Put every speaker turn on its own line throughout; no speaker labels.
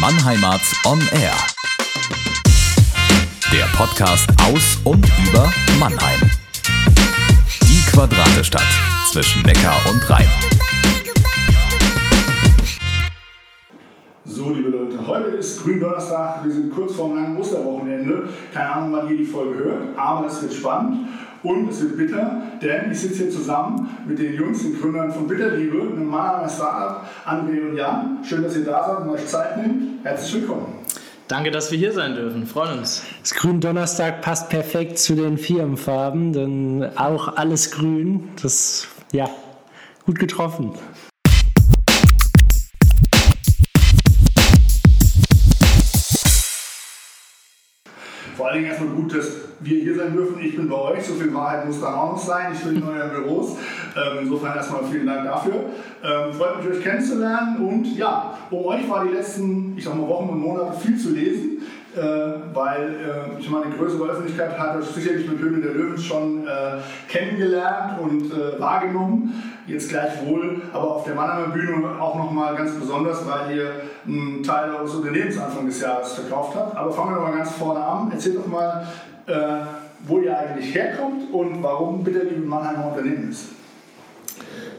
Mannheimarts On Air. Der Podcast aus und über Mannheim. Die Quadratestadt zwischen Neckar und Rhein.
So, liebe Leute, heute ist Gründonnerstag. Wir sind kurz vor einem langen Osterwochenende. Keine Ahnung, wann ihr die Folge hört, aber es wird spannend. Und es wird bitter, denn ich sitze hier zusammen mit den Jungs, den Gründern von Bitterliebe, einem Mannheimer Startup, André und Jan. Schön, dass ihr da seid und euch Zeit nehmt. Herzlich willkommen.
Danke, dass wir hier sein dürfen. Freuen uns.
Das Gründonnerstag passt perfekt zu den Firmenfarben, denn auch alles grün. Das, ja, gut getroffen.
Vor allen Dingen erstmal gut, dass wir hier sein dürfen. Ich bin bei euch, so viel Wahrheit muss dann auch noch sein. Ich bin in euren Büros. Ähm, insofern erstmal vielen Dank dafür. Ähm, freut mich, euch kennenzulernen. Und ja, um euch war die letzten, ich sag mal, Wochen und Monate viel zu lesen. Äh, weil äh, ich meine, die größere Öffentlichkeit hat euch sicherlich mit Höhle der Löwen schon äh, kennengelernt und äh, wahrgenommen. Jetzt gleichwohl, aber auf der Mannheimer Bühne auch nochmal ganz besonders, weil ihr einen Teil eures Unternehmens Anfang des Jahres verkauft habt. Aber fangen wir doch mal ganz vorne an. Erzählt doch mal, äh, wo ihr eigentlich herkommt und warum Bitterliebe ein Mannheimer Unternehmen ist.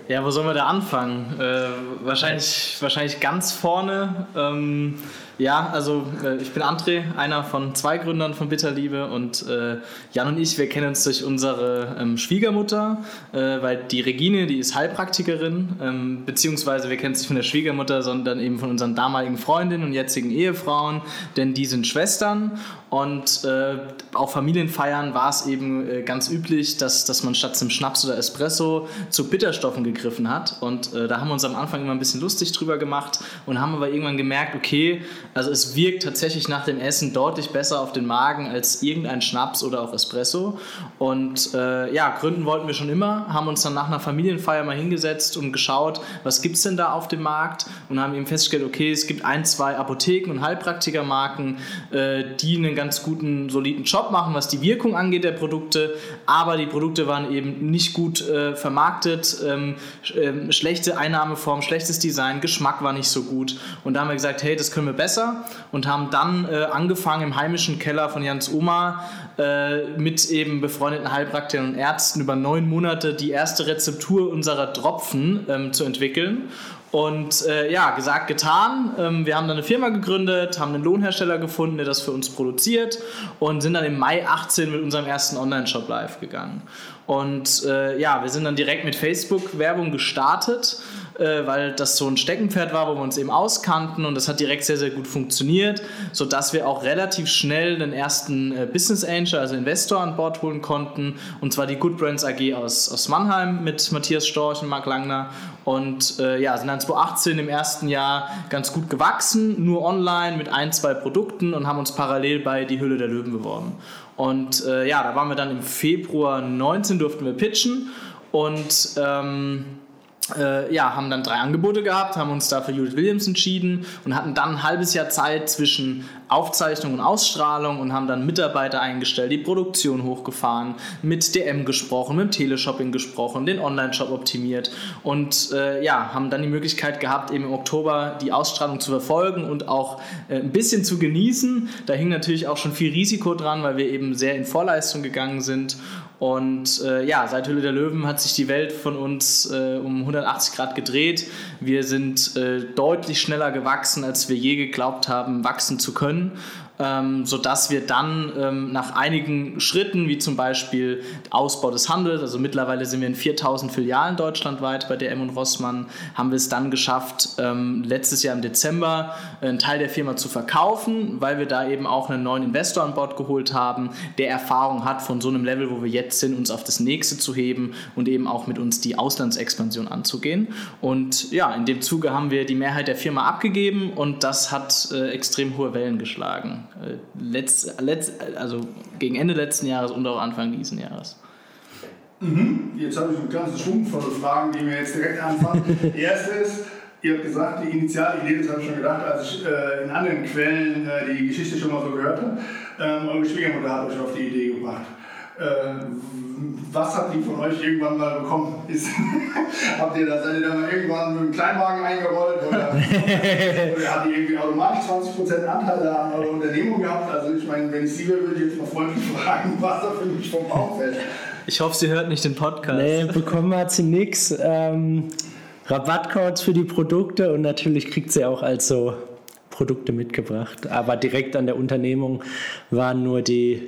Ja, wo sollen wir da anfangen? Äh, wahrscheinlich, wahrscheinlich ganz vorne. Ähm, ja, also äh, ich bin André, einer von zwei Gründern von Bitterliebe und äh, Jan und ich, wir kennen uns durch unsere ähm, Schwiegermutter, äh, weil die Regine, die ist Heilpraktikerin, ähm, beziehungsweise wir kennen uns nicht von der Schwiegermutter, sondern eben von unseren damaligen Freundinnen und jetzigen Ehefrauen, denn die sind Schwestern und äh, auf Familienfeiern war es eben äh, ganz üblich, dass, dass man statt zum Schnaps oder Espresso zu Bitterstoffen gegriffen hat und äh, da haben wir uns am Anfang immer ein bisschen lustig drüber gemacht und haben aber irgendwann gemerkt, okay, also es wirkt tatsächlich nach dem Essen deutlich besser auf den Magen als irgendein Schnaps oder auch Espresso. Und äh, ja, gründen wollten wir schon immer, haben uns dann nach einer Familienfeier mal hingesetzt und geschaut, was gibt es denn da auf dem Markt und haben eben festgestellt, okay, es gibt ein, zwei Apotheken und Heilpraktikermarken, äh, die einen ganz guten, soliden Job machen, was die Wirkung angeht der Produkte, aber die Produkte waren eben nicht gut äh, vermarktet, ähm, ähm schlechte Einnahmeform, schlechtes Design, Geschmack war nicht so gut. Und da haben wir gesagt, hey, das können wir besser und haben dann äh, angefangen im heimischen Keller von Jans Oma äh, mit eben befreundeten Heilpraktikern und Ärzten über neun Monate die erste Rezeptur unserer Tropfen ähm, zu entwickeln. Und äh, ja, gesagt, getan. Ähm, wir haben dann eine Firma gegründet, haben einen Lohnhersteller gefunden, der das für uns produziert und sind dann im Mai 18 mit unserem ersten Online-Shop live gegangen. Und äh, ja, wir sind dann direkt mit Facebook-Werbung gestartet äh, weil das so ein Steckenpferd war, wo wir uns eben auskannten. Und das hat direkt sehr, sehr gut funktioniert, sodass wir auch relativ schnell den ersten äh, Business Angel, also Investor an Bord holen konnten. Und zwar die Good Brands AG aus, aus Mannheim mit Matthias Storch und Marc Langner. Und äh, ja, sind dann 2018 im ersten Jahr ganz gut gewachsen, nur online mit ein, zwei Produkten und haben uns parallel bei Die Hülle der Löwen beworben. Und äh, ja, da waren wir dann im Februar 19, durften wir pitchen. Und ähm, äh, ja, haben dann drei Angebote gehabt, haben uns da für Judith Williams entschieden und hatten dann ein halbes Jahr Zeit zwischen Aufzeichnung und Ausstrahlung und haben dann Mitarbeiter eingestellt, die Produktion hochgefahren, mit DM gesprochen, mit Teleshopping gesprochen, den Online-Shop optimiert und äh, ja, haben dann die Möglichkeit gehabt, eben im Oktober die Ausstrahlung zu verfolgen und auch äh, ein bisschen zu genießen. Da hing natürlich auch schon viel Risiko dran, weil wir eben sehr in Vorleistung gegangen sind und äh, ja, seit Hülle der Löwen hat sich die Welt von uns äh, um 180 Grad gedreht. Wir sind äh, deutlich schneller gewachsen, als wir je geglaubt haben, wachsen zu können können ähm, sodass wir dann ähm, nach einigen Schritten, wie zum Beispiel Ausbau des Handels, also mittlerweile sind wir in 4000 Filialen deutschlandweit bei DM und Rossmann, haben wir es dann geschafft, ähm, letztes Jahr im Dezember einen Teil der Firma zu verkaufen, weil wir da eben auch einen neuen Investor an Bord geholt haben, der Erfahrung hat von so einem Level, wo wir jetzt sind, uns auf das nächste zu heben und eben auch mit uns die Auslandsexpansion anzugehen. Und ja, in dem Zuge haben wir die Mehrheit der Firma abgegeben und das hat äh, extrem hohe Wellen geschlagen. Äh, letzt, letzt, also gegen Ende letzten Jahres und auch Anfang diesen Jahres.
Mhm. Jetzt habe ich einen ganzen Schwung von Fragen, die mir jetzt direkt anfangen. Die erste ist, ihr habt gesagt, die initiale Idee, das habe ich schon gedacht, als ich äh, in anderen Quellen äh, die Geschichte schon mal so gehört habe. Ähm, eure Schwiegermutter hat euch auf die Idee gebracht. Äh, was habt ihr von euch irgendwann mal bekommen? Ist, habt ihr da, seid ihr da mal irgendwann mit einem Kleinwagen eingerollt oder, oder habt ihr irgendwie automatisch 20% Anteile an eurer Unternehmung gehabt? Also ich meine, wenn ich Sie wäre, würde ich jetzt mal freundlich fragen, was da für mich vom Baum fällt.
Ich hoffe, sie hört nicht den Podcast.
Nee, bekommen hat sie nichts. Ähm, Rabattcodes für die Produkte und natürlich kriegt sie auch also Produkte mitgebracht. Aber direkt an der Unternehmung waren nur die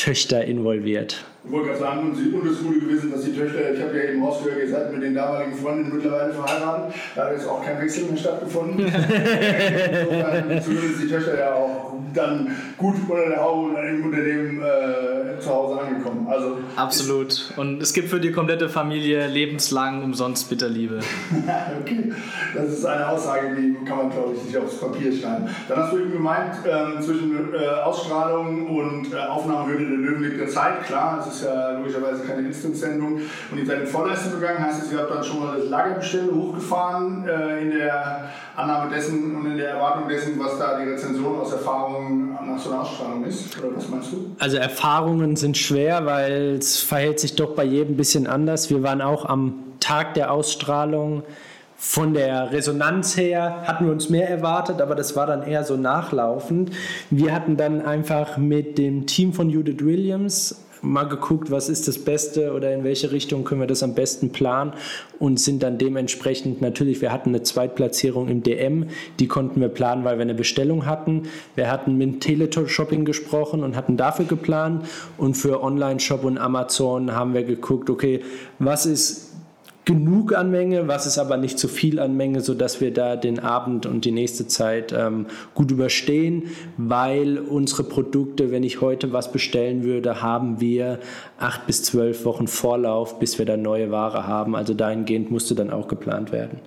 Töchter involviert.
Ich wollte gerade sagen, und es ist gut gewesen, dass die Töchter, ich habe ja eben rausgehört, ihr seid mit den damaligen Freundinnen mittlerweile verheiratet. Da hat jetzt auch kein Wechsel mehr stattgefunden. Insofern zumindest die Töchter ja auch dann gut unter der Haube und im Unternehmen äh, zu Hause angekommen. Also
Absolut. Und es gibt für die komplette Familie lebenslang umsonst Bitterliebe.
okay, das ist eine Aussage, die kann man, glaube ich, nicht aufs Papier schreiben. Dann hast du eben gemeint, ähm, zwischen äh, Ausstrahlung und äh, Aufnahmehöhe der Löwen liegt der Zeit. Klar, es ist ja logischerweise keine Instant-Sendung. Und ihr seid in Vorleistung gegangen, heißt es, ihr habt dann schon mal das Lagerbestell hochgefahren äh, in der Annahme dessen und in der Erwartung dessen, was da die Rezension aus Erfahrungen nach so einer Ausstrahlung ist? Oder was meinst du?
Also Erfahrungen sind schwer, weil es verhält sich doch bei jedem ein bisschen anders. Wir waren auch am Tag der Ausstrahlung von der Resonanz her hatten wir uns mehr erwartet, aber das war dann eher so nachlaufend. Wir hatten dann einfach mit dem Team von Judith Williams mal geguckt, was ist das Beste oder in welche Richtung können wir das am besten planen und sind dann dementsprechend natürlich, wir hatten eine Zweitplatzierung im DM, die konnten wir planen, weil wir eine Bestellung hatten. Wir hatten mit Teleshopping gesprochen und hatten dafür geplant und für Online-Shop und Amazon haben wir geguckt, okay, was ist genug an Menge, was ist aber nicht zu viel an Menge, sodass wir da den Abend und die nächste Zeit ähm, gut überstehen, weil unsere Produkte, wenn ich heute was bestellen würde, haben wir acht bis zwölf Wochen Vorlauf, bis wir dann neue Ware haben. Also dahingehend musste dann auch geplant werden.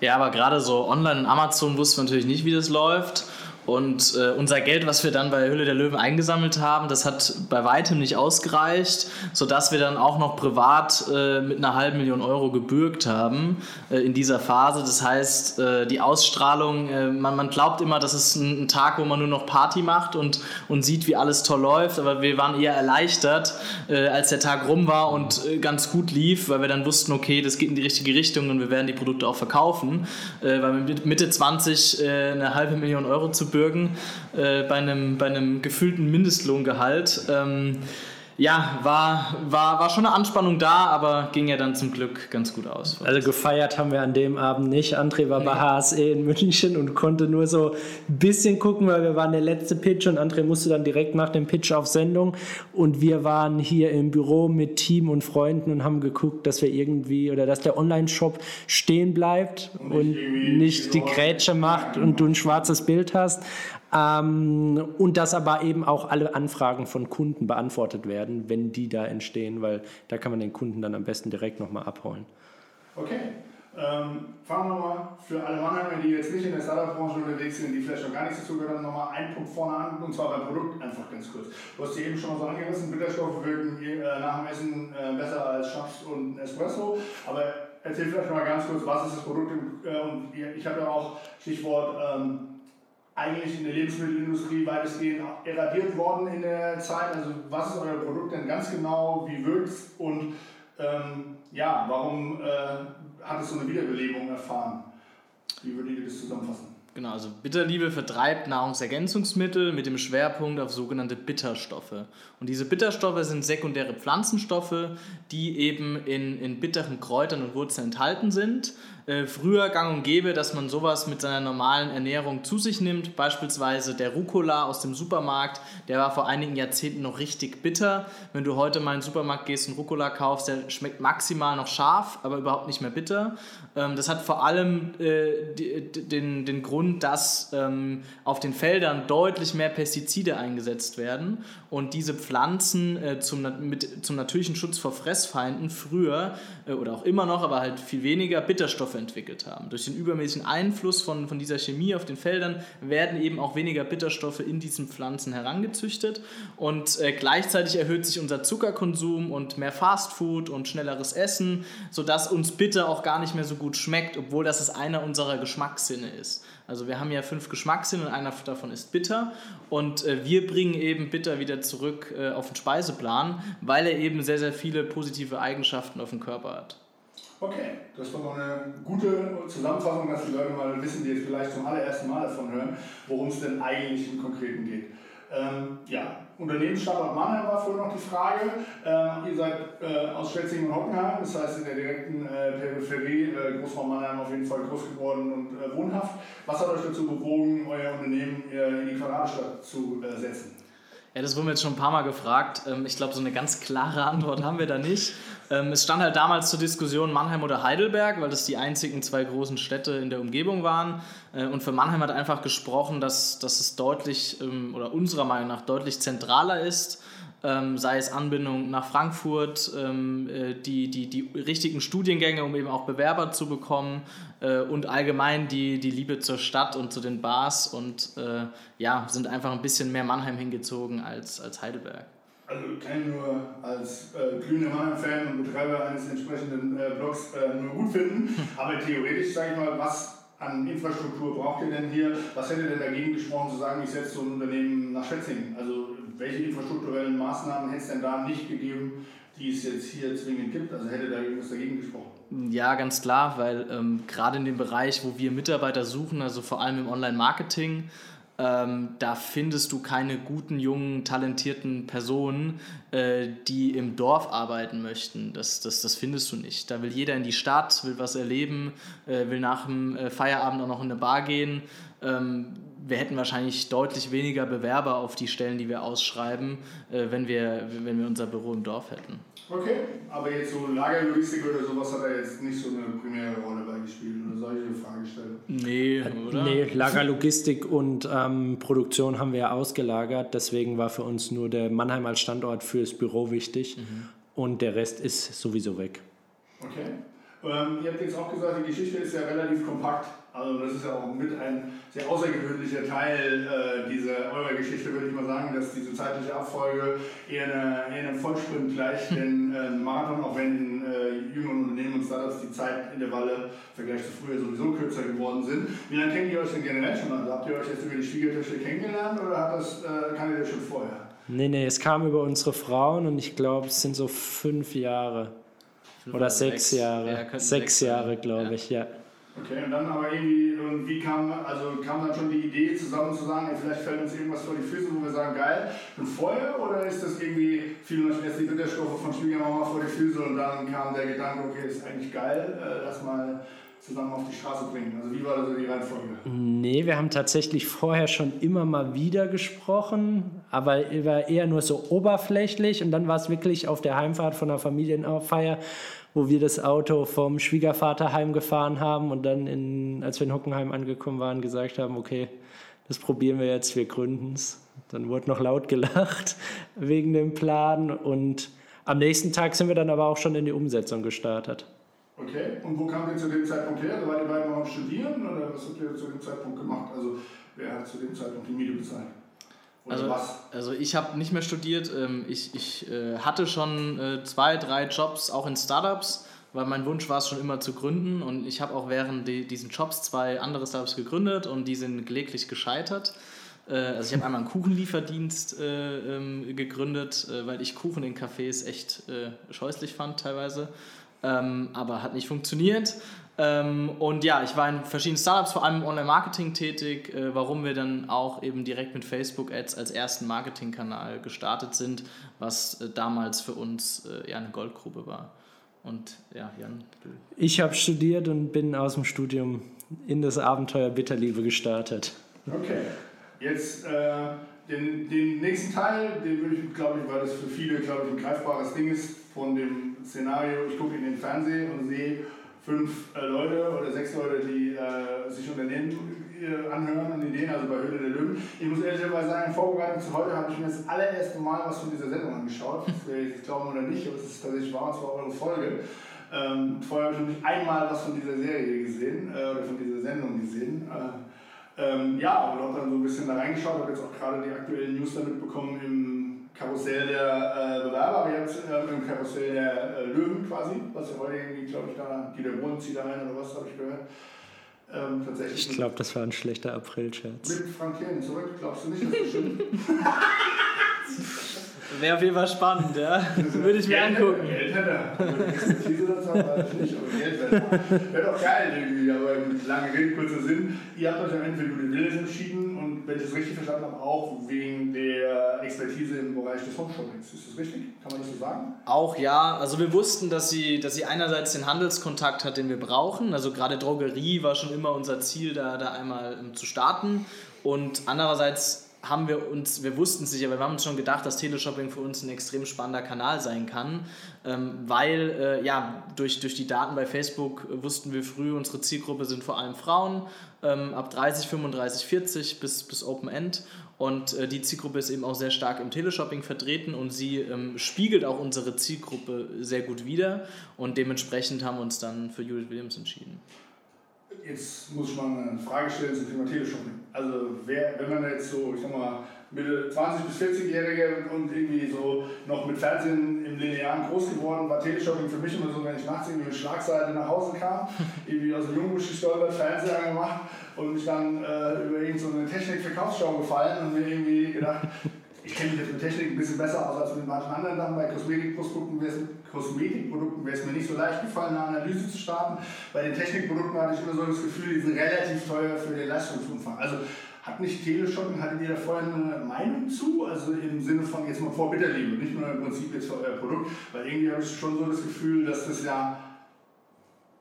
Ja, aber gerade so online und Amazon wussten wir natürlich nicht, wie das läuft. Und äh, unser Geld, was wir dann bei Hülle der Löwen eingesammelt haben, das hat bei weitem nicht ausgereicht, sodass wir dann auch noch privat äh, mit einer halben Million Euro gebürgt haben äh, in dieser Phase. Das heißt, äh, die Ausstrahlung, äh, man, man glaubt immer, das ist ein, ein, Tag, wo man nur noch Party macht und, und sieht, wie alles toll läuft, aber wir waren eher erleichtert, äh, als der Tag rum war und ganz gut lief, weil wir dann wussten, okay, das geht in die richtige Richtung und wir werden die Produkte auch verkaufen, weil mit Mitte 20 eine halbe Million Euro zu bürgen äh, bei, einem, bei einem gefühlten Mindestlohngehalt. Ähm, ja, war, war, war schon eine Anspannung da, aber ging ja dann zum Glück ganz gut aus.
Also gefeiert haben wir an dem Abend nicht. André war bei HSE in München und konnte nur so ein bisschen gucken, weil wir waren der letzte Pitch und André musste dann direkt nach dem Pitch auf Sendung und wir waren hier im Büro mit Team und Freunden und haben geguckt, dass wir irgendwie oder dass der Online-Shop stehen bleibt und, und nicht die Grätsche macht und du ein schwarzes Bild hast. Ähm, und dass aber eben auch alle Anfragen von Kunden beantwortet werden, wenn die da entstehen, weil da kann man den Kunden dann am besten direkt nochmal abholen.
Okay. Ähm, fangen wir mal für alle Mannheimer, die jetzt nicht in der Startup-Branche unterwegs sind, die vielleicht noch gar nichts dazu gehören, nochmal einen Punkt vorne an, und zwar beim Produkt einfach ganz kurz. Du hast die eben schon mal so angerissen, Bitterstoffe wirken äh, nach dem Essen äh, besser als Schnaps und Espresso, aber erzähl vielleicht mal ganz kurz, was ist das Produkt äh, und ich habe ja auch Stichwort ähm, eigentlich in der Lebensmittelindustrie weitestgehend eradiert worden in der Zeit. Also was ist euer Produkt denn ganz genau, wie wirkt es und ähm, ja, warum äh, hat es so eine Wiederbelebung erfahren? Wie würdet ihr das zusammenfassen?
Genau, also Bitterliebe vertreibt Nahrungsergänzungsmittel mit dem Schwerpunkt auf sogenannte Bitterstoffe. Und diese Bitterstoffe sind sekundäre Pflanzenstoffe, die eben in, in bitteren Kräutern und Wurzeln enthalten sind äh, früher gang und gäbe, dass man sowas mit seiner normalen Ernährung zu sich nimmt. Beispielsweise der Rucola aus dem Supermarkt, der war vor einigen Jahrzehnten noch richtig bitter. Wenn du heute mal in den Supermarkt gehst und Rucola kaufst, der schmeckt maximal noch scharf, aber überhaupt nicht mehr bitter. Ähm, das hat vor allem äh, den, den Grund, dass ähm, auf den Feldern deutlich mehr Pestizide eingesetzt werden und diese Pflanzen äh, zum, mit, zum natürlichen Schutz vor Fressfeinden früher äh, oder auch immer noch, aber halt viel weniger Bitterstoffe entwickelt haben. Durch den übermäßigen Einfluss von, von dieser Chemie auf den Feldern werden eben auch weniger Bitterstoffe in diesen Pflanzen herangezüchtet und äh, gleichzeitig erhöht sich unser Zuckerkonsum und mehr Fastfood und schnelleres Essen, sodass uns Bitter auch gar nicht mehr so gut schmeckt, obwohl das es einer unserer Geschmackssinne ist. Also wir haben ja fünf Geschmackssinne und einer davon ist bitter und äh, wir bringen eben bitter wieder zurück äh, auf den Speiseplan, weil er eben sehr, sehr viele positive Eigenschaften auf dem Körper hat.
Okay, das war noch eine gute Zusammenfassung, dass die Leute mal wissen, die jetzt vielleicht zum allerersten Mal davon hören, worum es denn eigentlich im Konkreten geht. Ähm, ja, Unternehmensstandort Mannheim war vorhin noch die Frage. Ähm, ihr seid äh, aus Schwetzingen und Hockenheim, das heißt in der direkten äh, Peripherie, äh, Großraum Mannheim auf jeden Fall groß geworden und äh, wohnhaft. Was hat euch dazu bewogen, euer Unternehmen äh, in die Quadratstadt zu äh, setzen?
Ja, das wurden wir jetzt schon ein paar Mal gefragt. Ähm, ich glaube, so eine ganz klare Antwort haben wir da nicht. Ähm, es stand halt damals zur Diskussion Mannheim oder Heidelberg, weil das die einzigen zwei großen Städte in der Umgebung waren. Äh, und für Mannheim hat einfach gesprochen, dass, dass es deutlich ähm, oder unserer Meinung nach deutlich zentraler ist ähm, sei es Anbindung nach Frankfurt, ähm, äh, die, die, die richtigen Studiengänge, um eben auch Bewerber zu bekommen äh, und allgemein die, die Liebe zur Stadt und zu den Bars und äh, ja, sind einfach ein bisschen mehr Mannheim hingezogen als, als Heidelberg.
Also kann ich nur als äh, glühender Mannheim-Fan und Betreiber eines entsprechenden äh, Blogs äh, nur gut finden, aber theoretisch sage ich mal, was an Infrastruktur braucht ihr denn hier? Was hätte denn dagegen gesprochen zu sagen, ich setze so ein Unternehmen nach Schwetzingen? Also welche infrastrukturellen Maßnahmen hätte es denn da nicht gegeben, die es jetzt hier zwingend gibt? Also hätte da irgendwas dagegen gesprochen?
Ja, ganz klar, weil ähm, gerade in dem Bereich, wo wir Mitarbeiter suchen, also vor allem im Online-Marketing, ähm, da findest du keine guten, jungen, talentierten Personen, äh, die im Dorf arbeiten möchten. Das, das, das findest du nicht. Da will jeder in die Stadt, will was erleben, äh, will nach dem äh, Feierabend auch noch in eine Bar gehen. Ähm, wir hätten wahrscheinlich deutlich weniger Bewerber auf die Stellen, die wir ausschreiben, äh, wenn, wir, wenn wir unser Büro im Dorf hätten.
Okay, aber jetzt so Lagerlogistik oder sowas hat er jetzt nicht so eine primäre Rolle beigespielt oder solche Fragestellungen?
Nee, oder?
Nee, Lagerlogistik und ähm, Produktion haben wir ja ausgelagert, deswegen war für uns nur der Mannheim als Standort fürs Büro wichtig mhm. und der Rest ist sowieso weg.
Okay. Ähm, ihr habt jetzt auch gesagt, die Geschichte ist ja relativ kompakt. Also das ist ja auch mit ein sehr außergewöhnlicher Teil äh, dieser eurer Geschichte, würde ich mal sagen, dass diese zeitliche Abfolge eher, eine, eher einem Vollsprint gleicht, denn äh, Marathon, auch wenn in äh, jüngeren Unternehmen und Startups die Zeitintervalle im Vergleich zu früher sowieso kürzer geworden sind. Wie lange kennt ihr euch denn generell schon? Also habt ihr euch jetzt über die Schwiegertöchter kennengelernt oder hat das, äh, kanntet ihr das schon vorher?
Nee, nee, es kam über unsere Frauen und ich glaube, es sind so fünf Jahre. Fünf oder sechs, Jahre. Ja, sechs Jahre, glaube ja. ich, ja.
Okay, und dann aber irgendwie, wie kam, also kam dann schon die Idee zusammen zu sagen, ey, vielleicht fällt uns irgendwas vor die Füße, wo wir sagen, geil, schon vorher? Oder ist das irgendwie, fielen euch erst die Bitterstoffe von Schwiegermama vor die Füße und dann kam der Gedanke, okay, ist eigentlich geil, äh, lass mal zusammen auf die Straße bringen? Also wie war da so die Reihenfolge?
Nee, wir haben tatsächlich vorher schon immer mal wieder gesprochen, aber war eher nur so oberflächlich und dann war es wirklich auf der Heimfahrt von der Familienfeier, wo wir das Auto vom Schwiegervater heimgefahren haben und dann, in, als wir in Hockenheim angekommen waren, gesagt haben, okay, das probieren wir jetzt, wir gründen es. Dann wurde noch laut gelacht wegen dem Plan und am nächsten Tag sind wir dann aber auch schon in die Umsetzung gestartet.
Okay, und wo kam ihr zu dem Zeitpunkt her? War ihr beide noch am Studieren oder was habt ihr zu dem Zeitpunkt gemacht? Also wer hat zu dem Zeitpunkt die Miete bezahlt?
also, was? Also ich habe nicht mehr studiert. Ähm, ich, ich äh, hatte schon äh, zwei, drei Jobs auch in Startups, weil mein Wunsch war es schon immer zu gründen. Und ich habe auch während diesen Jobs zwei andere Startups gegründet und die sind gelegentlich gescheitert. Äh, also ich habe einmal einen Kuchenlieferdienst ähm, gegründet, weil ich Kuchen in Cafés echt scheußlich fand teilweise. Ähm, aber hat nicht funktioniert. Ähm, und ja, ich war in verschiedenen Startups, vor allem im Online-Marketing tätig, äh, warum wir dann auch eben direkt mit Facebook-Ads als ersten Marketingkanal gestartet sind, was äh, damals für uns äh, ja eine Goldgrube war. Und ja, Jan.
Ich habe studiert und bin aus dem Studium in das Abenteuer Bitterliebe gestartet.
Okay, jetzt äh, den, den nächsten Teil, den würde ich, glaube ich, weil das für viele, glaube ich, ein greifbares Ding ist, von dem Szenario, ich gucke in den Fernsehen und sehe, fünf äh, Leute oder sechs Leute, die äh, sich Unternehmen äh, anhören und Ideen, also bei Höhle der Löwen. Ich muss ehrlicherweise sagen, in Vorbereitung zu heute habe ich mir das allererste Mal was von dieser Sendung angeschaut. Das will ich glauben oder nicht, aber es ist tatsächlich wahr, es war eure Folge. Ähm, vorher habe ich nicht einmal was von dieser Serie gesehen äh, oder von dieser Sendung gesehen. Äh, ähm, ja, und habe dann so ein bisschen da reingeschaut, habe jetzt auch gerade die aktuellen News damit bekommen im Karussell der äh, Bewerber, aber jetzt äh, im Karussell der äh, Löwen quasi, was ja heute irgendwie, glaube ich, da, die der Mond zieht da rein oder was, habe ich gehört.
Ähm, tatsächlich ich glaube, das war ein schlechter April-Scherz.
Mit Frank Thelen zurück, glaubst du nicht, das stimmt?
Wäre auf jeden Fall spannend, ja. Würde ich mir Geld angucken.
Geld hätte er. Expertise dazu weiß ich nicht, aber Geld wäre wär doch geil irgendwie. Aber lange Rede, kurzer Sinn. Ihr habt euch am Ende für Judith Willis entschieden und wenn ich das richtig verstanden habe, auch wegen der Expertise im Bereich des Homeshoppings. Ist das richtig? Kann man das so sagen?
Auch ja. Also wir wussten, dass sie, dass sie einerseits den Handelskontakt hat, den wir brauchen. Also gerade Drogerie war schon immer unser Ziel, da, da einmal um, zu starten. Und andererseits haben wir uns, wir wussten es sicher, wir haben uns schon gedacht, dass Teleshopping für uns ein extrem spannender Kanal sein kann, ähm, weil äh, ja, durch, durch die Daten bei Facebook wussten wir früh, unsere Zielgruppe sind vor allem Frauen, ähm, ab 30, 35, 40 bis, bis Open End. Und äh, die Zielgruppe ist eben auch sehr stark im Teleshopping vertreten und sie ähm, spiegelt auch unsere Zielgruppe sehr gut wider. Und dementsprechend haben wir uns dann für Judith Williams entschieden.
Jetzt muss ich mal eine Frage stellen zum Thema Teleshopping. Also wer, wenn man jetzt so, ich sag mal, Mitte 20- bis 40-Jährige und irgendwie so noch mit Fernsehen im Linearen groß geworden, war Teleshopping für mich immer so, wenn ich nachts irgendwie mit Schlagseite nach Hause kam, irgendwie aus dem Jungbusch gestolpert, Fernseher angemacht und mich dann äh, über irgendeine so Technik-Verkaufsschau gefallen und mir irgendwie gedacht, ich kenne mich jetzt mit Technik ein bisschen besser aus als mit manchen anderen Sachen. Bei Kosmetikprodukten wäre es, Kosmetikprodukten mir nicht so leicht gefallen, eine Analyse zu starten. Bei den Technikprodukten hatte ich immer so das Gefühl, die sind relativ teuer für den Leistungsumfang. Also hat nicht Teleshopping, hattet ihr da vorher eine Meinung zu? Also im Sinne von jetzt mal vor Bitterliebe, nicht nur im Prinzip jetzt für euer Produkt, weil irgendwie habe ich schon so das Gefühl, dass das ja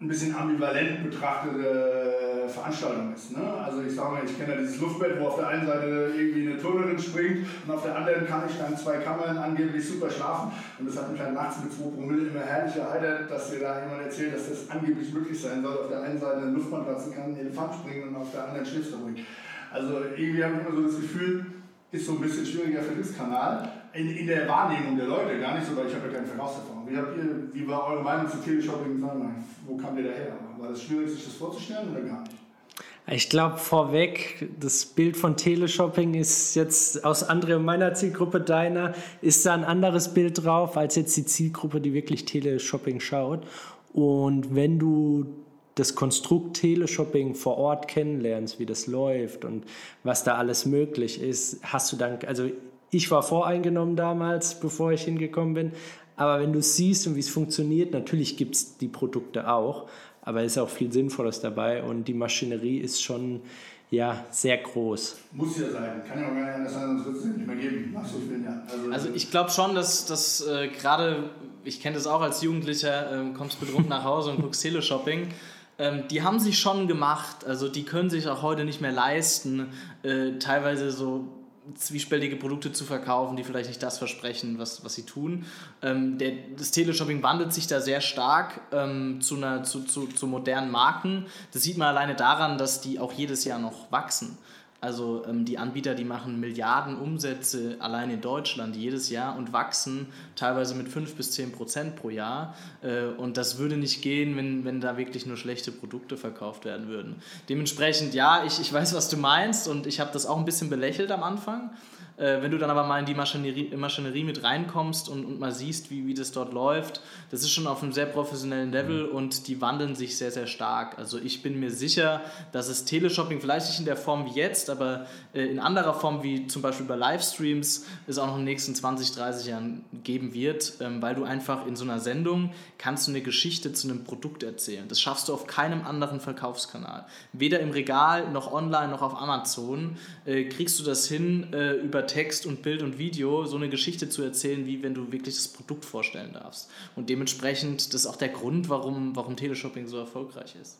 ein bisschen ambivalent betrachtete Veranstaltung ist. Ne? Also ich sage mal, ich kenne ja dieses Luftbett, wo auf der einen Seite irgendwie eine Turnerin springt und auf der anderen kann ich dann zwei Kammern angeblich super schlafen. Und das hat mich dann nachts mit 2 Promille immer herrlich erheitert, dass mir da jemand erzählt, dass das angeblich möglich sein soll. Auf der einen Seite eine Luftmatratze kann ein Elefant springen und auf der anderen schläfst du ruhig. Also irgendwie habe ich immer so das Gefühl, ist so ein bisschen schwieriger Vertriebskanal in, in der Wahrnehmung der Leute, gar nicht so, weil ich habe ja keine Verkaufserfahrung. Wie, habt ihr, wie war eure Meinung zu Teleshopping? Wo kam ihr daher? War das schwierig, sich das vorzustellen oder gar nicht?
Ich glaube vorweg, das Bild von Teleshopping ist jetzt aus und meiner Zielgruppe deiner, ist da ein anderes Bild drauf als jetzt die Zielgruppe, die wirklich Teleshopping schaut. Und wenn du das Konstrukt Teleshopping vor Ort kennenlernst, wie das läuft und was da alles möglich ist, hast du dann, also ich war voreingenommen damals, bevor ich hingekommen bin, aber wenn du siehst und wie es funktioniert, natürlich gibt es die Produkte auch, aber es ist auch viel Sinnvolles dabei und die Maschinerie ist schon ja, sehr groß.
Muss ja sein. Kann ja auch gar nicht anders sein, sonst wird es nicht mehr geben nach so vielen Jahren.
Also, also ich glaube schon, dass, dass äh, gerade, ich kenne das auch als Jugendlicher, äh, kommst betrunken nach Hause und guckst Teleshopping. Ähm, die haben sich schon gemacht, also die können sich auch heute nicht mehr leisten, äh, teilweise so zwiespältige Produkte zu verkaufen, die vielleicht nicht das versprechen, was, was sie tun. Ähm, der, das Teleshopping wandelt sich da sehr stark ähm, zu, einer, zu, zu, zu modernen Marken. Das sieht man alleine daran, dass die auch jedes Jahr noch wachsen. Also ähm, die Anbieter, die machen Milliarden Umsätze allein in Deutschland jedes Jahr und wachsen teilweise mit 5 bis 10 Prozent pro Jahr. Äh, und das würde nicht gehen, wenn, wenn da wirklich nur schlechte Produkte verkauft werden würden. Dementsprechend, ja, ich, ich weiß, was du meinst und ich habe das auch ein bisschen belächelt am Anfang. Äh, wenn du dann aber mal in die Maschinerie, Maschinerie mit reinkommst und, und mal siehst, wie, wie das dort läuft, das ist schon auf einem sehr professionellen Level mhm. und die wandeln sich sehr, sehr stark. Also ich bin mir sicher, dass es Teleshopping vielleicht nicht in der Form wie jetzt, aber äh, in anderer Form wie zum Beispiel bei Livestreams es auch noch in den nächsten 20, 30 Jahren geben wird, ähm, weil du einfach in so einer Sendung kannst du eine Geschichte zu einem Produkt erzählen. Das schaffst du auf keinem anderen Verkaufskanal. Weder im Regal noch online noch auf Amazon äh, kriegst du das hin, äh, über Text und Bild und Video so eine Geschichte zu erzählen, wie wenn du wirklich das Produkt vorstellen darfst. Und dementsprechend, das ist auch der Grund, warum, warum Teleshopping so erfolgreich ist.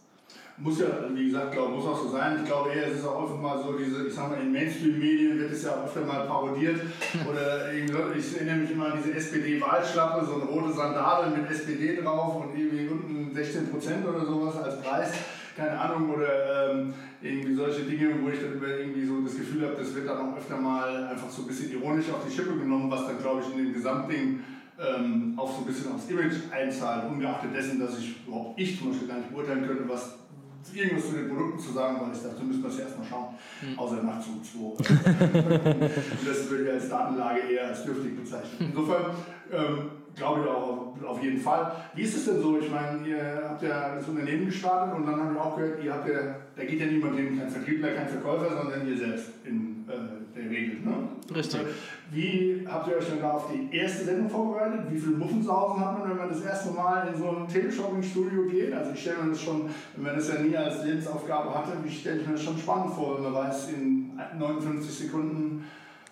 Muss ja, wie gesagt, glaube, muss auch so sein. Ich glaube eher, es ist auch oft mal so, diese, ich sag mal, in Mainstream-Medien wird es ja öfter mal parodiert. Oder ich erinnere mich immer an diese SPD-Wahlschlappe, so eine rote Sandale mit SPD drauf und irgendwie unten 16% oder sowas als Preis keine Ahnung, oder ähm, irgendwie solche Dinge, wo ich dann irgendwie so das Gefühl habe, das wird dann auch öfter mal einfach so ein bisschen ironisch auf die Schippe genommen, was dann, glaube ich, in dem Gesamtding ähm, auch so ein bisschen aufs Image einzahlt, ungeachtet dessen, dass ich überhaupt ich zum Beispiel gar nicht beurteilen könnte, was irgendwas zu den Produkten zu sagen, weil ich dachte, müssen wir es ja erstmal schauen, mhm. außer nach Zug 2. Und das würde ich als Datenlage eher als dürftig bezeichnen. Insofern ähm, glaube ich auch auf jeden Fall. Wie ist es denn so? Ich meine, ihr habt ja das Unternehmen gestartet und dann haben wir auch gehört, ihr habt ja, da geht ja niemand hin, kein Vertriebler, kein Verkäufer, sondern ihr selbst in äh, der Regel. Ne?
Richtig.
Wie habt ihr euch denn da auf die erste Sendung vorbereitet? Wie viele Muffensausen hat man, wenn man das erste Mal in so ein Teleshopping-Studio geht? Also ich stelle mir das schon, wenn man das ja nie als Lebensaufgabe hatte, wie stelle ich mir das schon spannend vor, wenn man weiß, in 59 Sekunden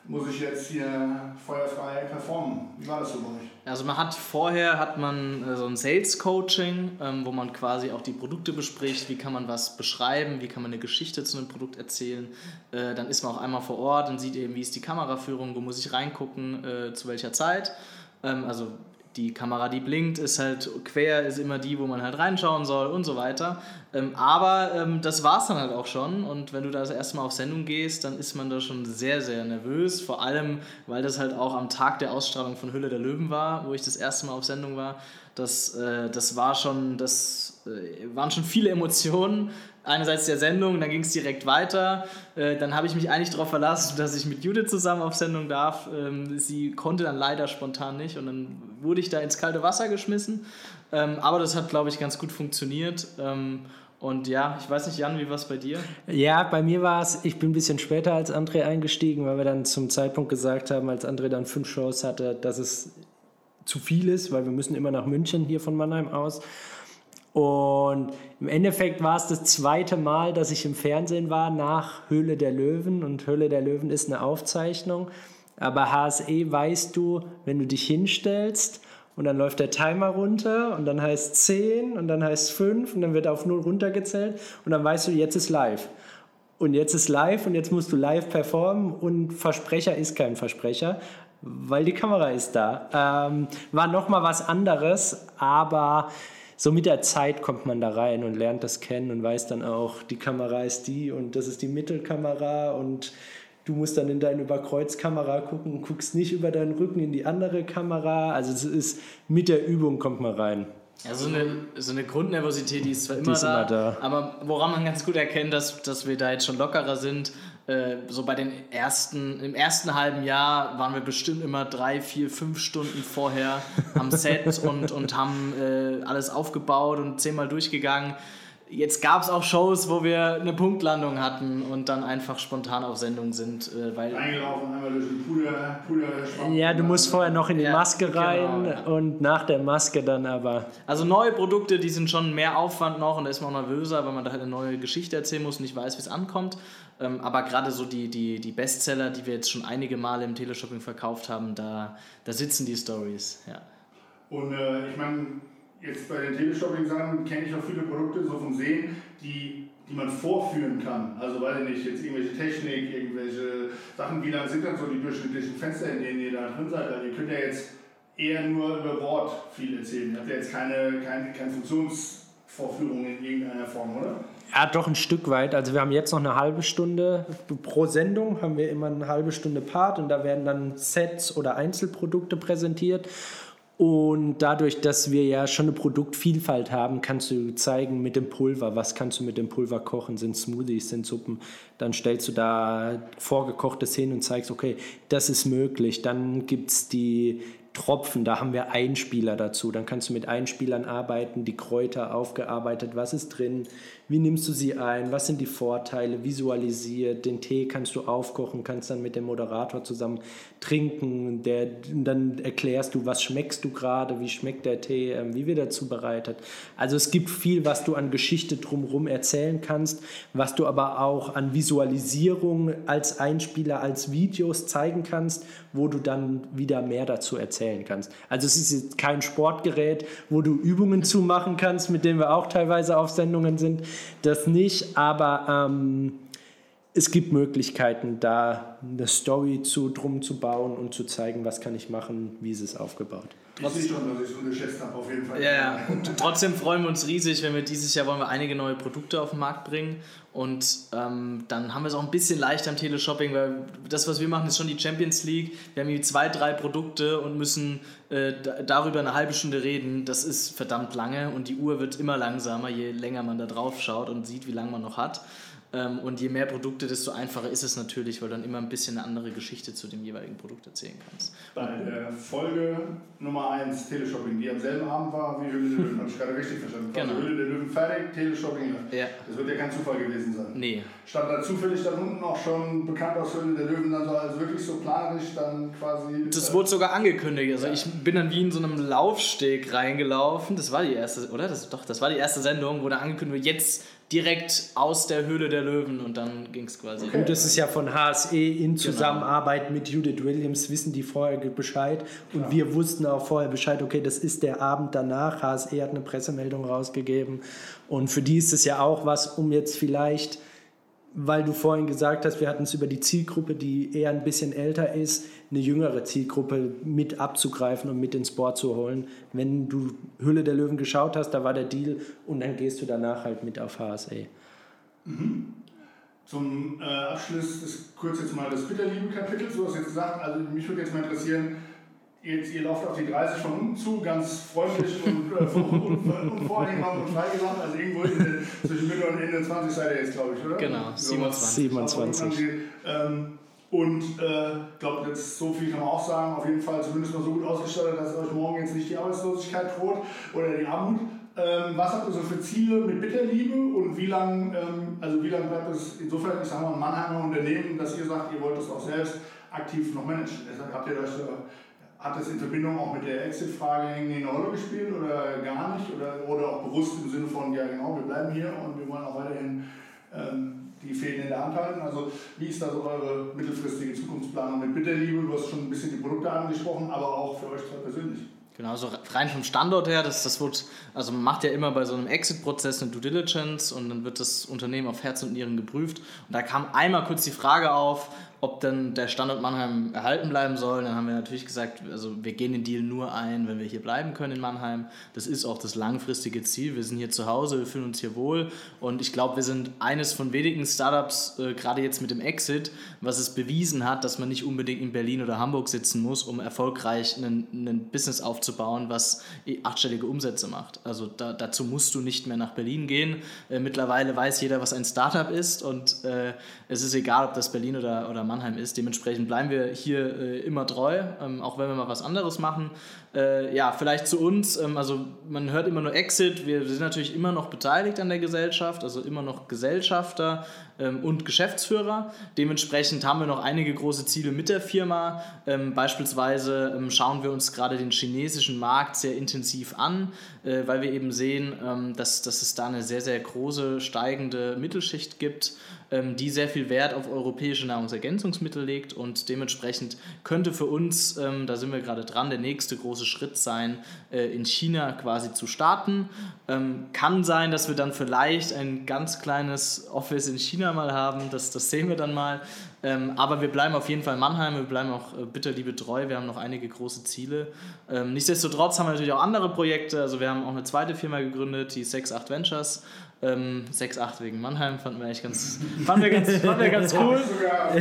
muss ich jetzt hier feuerfrei performen. Wie war das so bei euch?
Also man hat vorher hat man äh, so ein Sales Coaching, ähm, wo man quasi auch die Produkte bespricht, wie kann man was beschreiben, wie kann man eine Geschichte zu einem Produkt erzählen. Äh, dann ist man auch einmal vor Ort und sieht eben, wie ist die Kameraführung, wo muss ich reingucken, äh, zu welcher Zeit. Ähm, also die Kamera, die blinkt, ist halt quer, ist immer die, wo man halt reinschauen soll und so weiter. Ähm, aber ähm, das war es dann halt auch schon. Und wenn du da das erste Mal auf Sendung gehst, dann ist man da schon sehr, sehr nervös. Vor allem, weil das halt auch am Tag der Ausstrahlung von Hülle der Löwen war, wo ich das erste Mal auf Sendung war. Das, äh, das war schon, das äh, waren schon viele Emotionen einerseits der Sendung, dann ging es direkt weiter. Äh, dann habe ich mich eigentlich darauf verlassen, dass ich mit Judith zusammen auf Sendung darf. Ähm, sie konnte dann leider spontan nicht und dann wurde ich da ins kalte Wasser geschmissen. Ähm, aber das hat, glaube ich, ganz gut funktioniert. Ähm, und ja, ich weiß nicht, Jan, wie war es bei dir?
Ja, bei mir war es, ich bin ein bisschen später als André eingestiegen, weil wir dann zum Zeitpunkt gesagt haben, als André dann fünf Shows hatte, dass es zu viel ist, weil wir müssen immer nach München hier von Mannheim aus. Und im Endeffekt war es das zweite Mal, dass ich im Fernsehen war nach Höhle der Löwen. Und Höhle der Löwen ist eine Aufzeichnung. Aber HSE weißt du, wenn du dich hinstellst und dann läuft der Timer runter und dann heißt 10 und dann heißt 5 und dann wird auf 0 runtergezählt und dann weißt du, jetzt ist live. Und jetzt ist live und jetzt musst du live performen und Versprecher ist kein Versprecher, weil die Kamera ist da. Ähm, war nochmal was anderes, aber so mit der Zeit kommt man da rein und lernt das kennen und weiß dann auch, die Kamera ist die und das ist die Mittelkamera und du musst dann in deine Überkreuzkamera gucken und guckst nicht über deinen Rücken in die andere Kamera. Also es ist mit der Übung kommt man rein.
Ja, so eine, so eine Grundnervosität, die ist zwar immer, ist da, immer da, aber woran man ganz gut erkennt, dass, dass wir da jetzt schon lockerer sind, äh, so bei den ersten, im ersten halben Jahr waren wir bestimmt immer drei, vier, fünf Stunden vorher am Set und, und haben äh, alles aufgebaut und zehnmal durchgegangen. Jetzt gab es auch Shows, wo wir eine Punktlandung hatten und dann einfach spontan auf Sendung sind. Äh, weil
Eingelaufen, einmal durch den Puder, Puder
Ja, du musst vorher noch in die ja, Maske genau, rein genau, ja. und nach der Maske dann aber.
Also neue Produkte, die sind schon mehr Aufwand noch und da ist man auch nervöser, weil man da halt eine neue Geschichte erzählen muss und nicht weiß, wie es ankommt. Ähm, aber gerade so die, die, die Bestseller, die wir jetzt schon einige Male im Teleshopping verkauft haben, da, da sitzen die Stories. Ja.
Und äh, ich meine, jetzt bei den Teleshopping-Sachen kenne ich auch viele Produkte so vom Sehen, die, die man vorführen kann. Also weiß ich nicht, jetzt irgendwelche Technik, irgendwelche Sachen, wie lang sind dann so die durchschnittlichen Fenster, in denen ihr da drin seid? Also ihr könnt ja jetzt eher nur über Wort viel erzählen. Ihr habt ja jetzt keine, keine, keine Funktionsvorführung in irgendeiner Form, oder?
Ja, doch ein Stück weit. Also wir haben jetzt noch eine halbe Stunde pro Sendung, haben wir immer eine halbe Stunde Part und da werden dann Sets oder Einzelprodukte präsentiert. Und dadurch, dass wir ja schon eine Produktvielfalt haben, kannst du zeigen mit dem Pulver, was kannst du mit dem Pulver kochen, sind Smoothies, sind Suppen. Dann stellst du da vorgekochtes hin und zeigst, okay, das ist möglich. Dann gibt es die Tropfen, da haben wir Einspieler dazu. Dann kannst du mit Einspielern arbeiten, die Kräuter aufgearbeitet, was ist drin, wie nimmst du sie ein, was sind die Vorteile, visualisiert, den Tee kannst du aufkochen, kannst dann mit dem Moderator zusammen trinken, der, dann erklärst du, was schmeckst du gerade, wie schmeckt der Tee, ähm, wie wird er zubereitet. Also es gibt viel, was du an Geschichte drumherum erzählen kannst, was du aber auch an Visualisierung als Einspieler, als Videos zeigen kannst, wo du dann wieder mehr dazu erzählen kannst. Also es ist kein Sportgerät, wo du Übungen zumachen kannst, mit denen wir auch teilweise auf Sendungen sind. Das nicht, aber ähm, es gibt Möglichkeiten, da eine Story zu, drum zu bauen und zu zeigen, was kann ich machen, wie ist es aufgebaut.
Ich sehe schon, dass ich es unterschätzt habe, auf jeden Fall.
Ja, ja. Und trotzdem freuen wir uns riesig, wenn wir dieses Jahr wollen wir einige neue Produkte auf den Markt bringen. Und ähm, dann haben wir es auch ein bisschen leichter am Teleshopping, weil das, was wir machen, ist schon die Champions League. Wir haben hier zwei, drei Produkte und müssen äh, darüber eine halbe Stunde reden. Das ist verdammt lange und die Uhr wird immer langsamer, je länger man da drauf schaut und sieht, wie lange man noch hat. Ähm, und je mehr Produkte, desto einfacher ist es natürlich, weil du dann immer ein bisschen eine andere Geschichte zu dem jeweiligen Produkt erzählen kannst.
Bei der Folge Nummer 1 Teleshopping, die am selben Abend war wie Höhle der Löwen, habe ich gerade richtig verstanden.
Genau.
Also Höhle der Löwen fertig, Teleshopping.
Ja.
Das wird ja kein Zufall gewesen sein.
Nee.
Stand da zufällig dann unten auch schon bekannt aus Höhle der Löwen, dann so als wirklich so planerisch dann quasi.
Das wurde sogar angekündigt. Also ich bin dann wie in so einem Laufsteg reingelaufen. Das war die erste, oder? Das, doch, das war die erste Sendung, wo da angekündigt wird, jetzt direkt aus der Höhle der Löwen und dann ging es quasi.
Und das ist ja von HSE in Zusammenarbeit mit Judith Williams, wissen die vorher Bescheid. Und wir wussten auch vorher Bescheid, okay, das ist der Abend danach. HSE hat eine Pressemeldung rausgegeben. Und für die ist es ja auch was, um jetzt vielleicht, weil du vorhin gesagt hast, wir hatten es über die Zielgruppe, die eher ein bisschen älter ist, eine jüngere Zielgruppe mit abzugreifen und mit ins Board zu holen. Wenn du Hülle der Löwen geschaut hast, da war der Deal und dann gehst du danach halt mit auf HSE.
Zum äh, Abschluss des, kurz jetzt mal das Bitterliebe-Kapitels. Du hast jetzt gesagt, also mich würde jetzt mal interessieren, jetzt, ihr lauft auf die 30 von unten zu, ganz freundlich und, äh, und, und voreingenommen und freigelassen. Also irgendwo zwischen Mitte und Ende 20 seid ihr jetzt, glaube ich, oder?
Genau,
So,
27.
27.
Ähm, und ich äh, glaube, jetzt so viel kann man auch sagen, auf jeden Fall zumindest mal so gut ausgestattet, dass euch morgen jetzt nicht die Arbeitslosigkeit droht oder die Armut. Ähm, was habt ihr so für Ziele mit Bitterliebe und wie lange ähm, also wie lang bleibt es insofern, ich sage mal, ein Mannheimer Unternehmen, dass ihr sagt, ihr wollt das auch selbst aktiv noch managen? Deshalb habt ihr euch hat das in Verbindung auch mit der Exit-Frage irgendwie eine Rolle gespielt oder gar nicht? Oder, oder auch bewusst im Sinne von, ja genau, wir bleiben hier und wir wollen auch weiterhin ähm, die Fäden in der Hand halten. Also wie ist da so eure mittelfristige Zukunftsplanung mit Bitterliebe? Du hast schon ein bisschen die Produkte angesprochen, aber auch für euch persönlich.
Genau, so rein vom Standort her, das, das wird, also man macht ja immer bei so einem Exit-Prozess eine Due Diligence und dann wird das Unternehmen auf Herz und Nieren geprüft. Und da kam einmal kurz die Frage auf, ob denn der Standort Mannheim erhalten bleiben soll. Dann haben wir natürlich gesagt, also wir gehen den Deal nur ein, wenn wir hier bleiben können in Mannheim. Das ist auch das langfristige Ziel. Wir sind hier zu Hause, wir fühlen uns hier wohl und ich glaube, wir sind eines von wenigen Startups, äh, gerade jetzt mit dem Exit, was es bewiesen hat, dass man nicht unbedingt in Berlin oder Hamburg sitzen muss, um erfolgreich ein Business aufzubauen, was achtstellige Umsätze macht. Also da, dazu musst du nicht mehr nach Berlin gehen. Äh, mittlerweile weiß jeder, was ein Startup ist und äh, es ist egal, ob das Berlin oder, oder Mannheim ist. Dementsprechend bleiben wir hier äh, immer treu, ähm, auch wenn wir mal was anderes machen. Äh, ja, vielleicht zu uns. Ähm, also man hört immer nur Exit. Wir sind natürlich immer noch beteiligt an der Gesellschaft, also immer noch Gesellschafter ähm, und Geschäftsführer. Dementsprechend haben wir noch einige große Ziele mit der Firma. Ähm, beispielsweise ähm, schauen wir uns gerade den chinesischen Markt sehr intensiv an, äh, weil wir eben sehen, dass, dass es da eine sehr, sehr große steigende Mittelschicht gibt die sehr viel Wert auf europäische Nahrungsergänzungsmittel legt und dementsprechend könnte für uns, ähm, da sind wir gerade dran, der nächste große Schritt sein, äh, in China quasi zu starten. Ähm, kann sein, dass wir dann vielleicht ein ganz kleines Office in China mal haben, das, das sehen wir dann mal. Ähm, aber wir bleiben auf jeden Fall in Mannheim, wir bleiben auch äh, bitterliebe treu, wir haben noch einige große Ziele. Ähm, nichtsdestotrotz haben wir natürlich auch andere Projekte, also wir haben auch eine zweite Firma gegründet, die 68 Ventures. Ähm, 6-8 wegen Mannheim fanden wir eigentlich ganz, fanden wir ganz, fanden wir ganz cool.
Sogar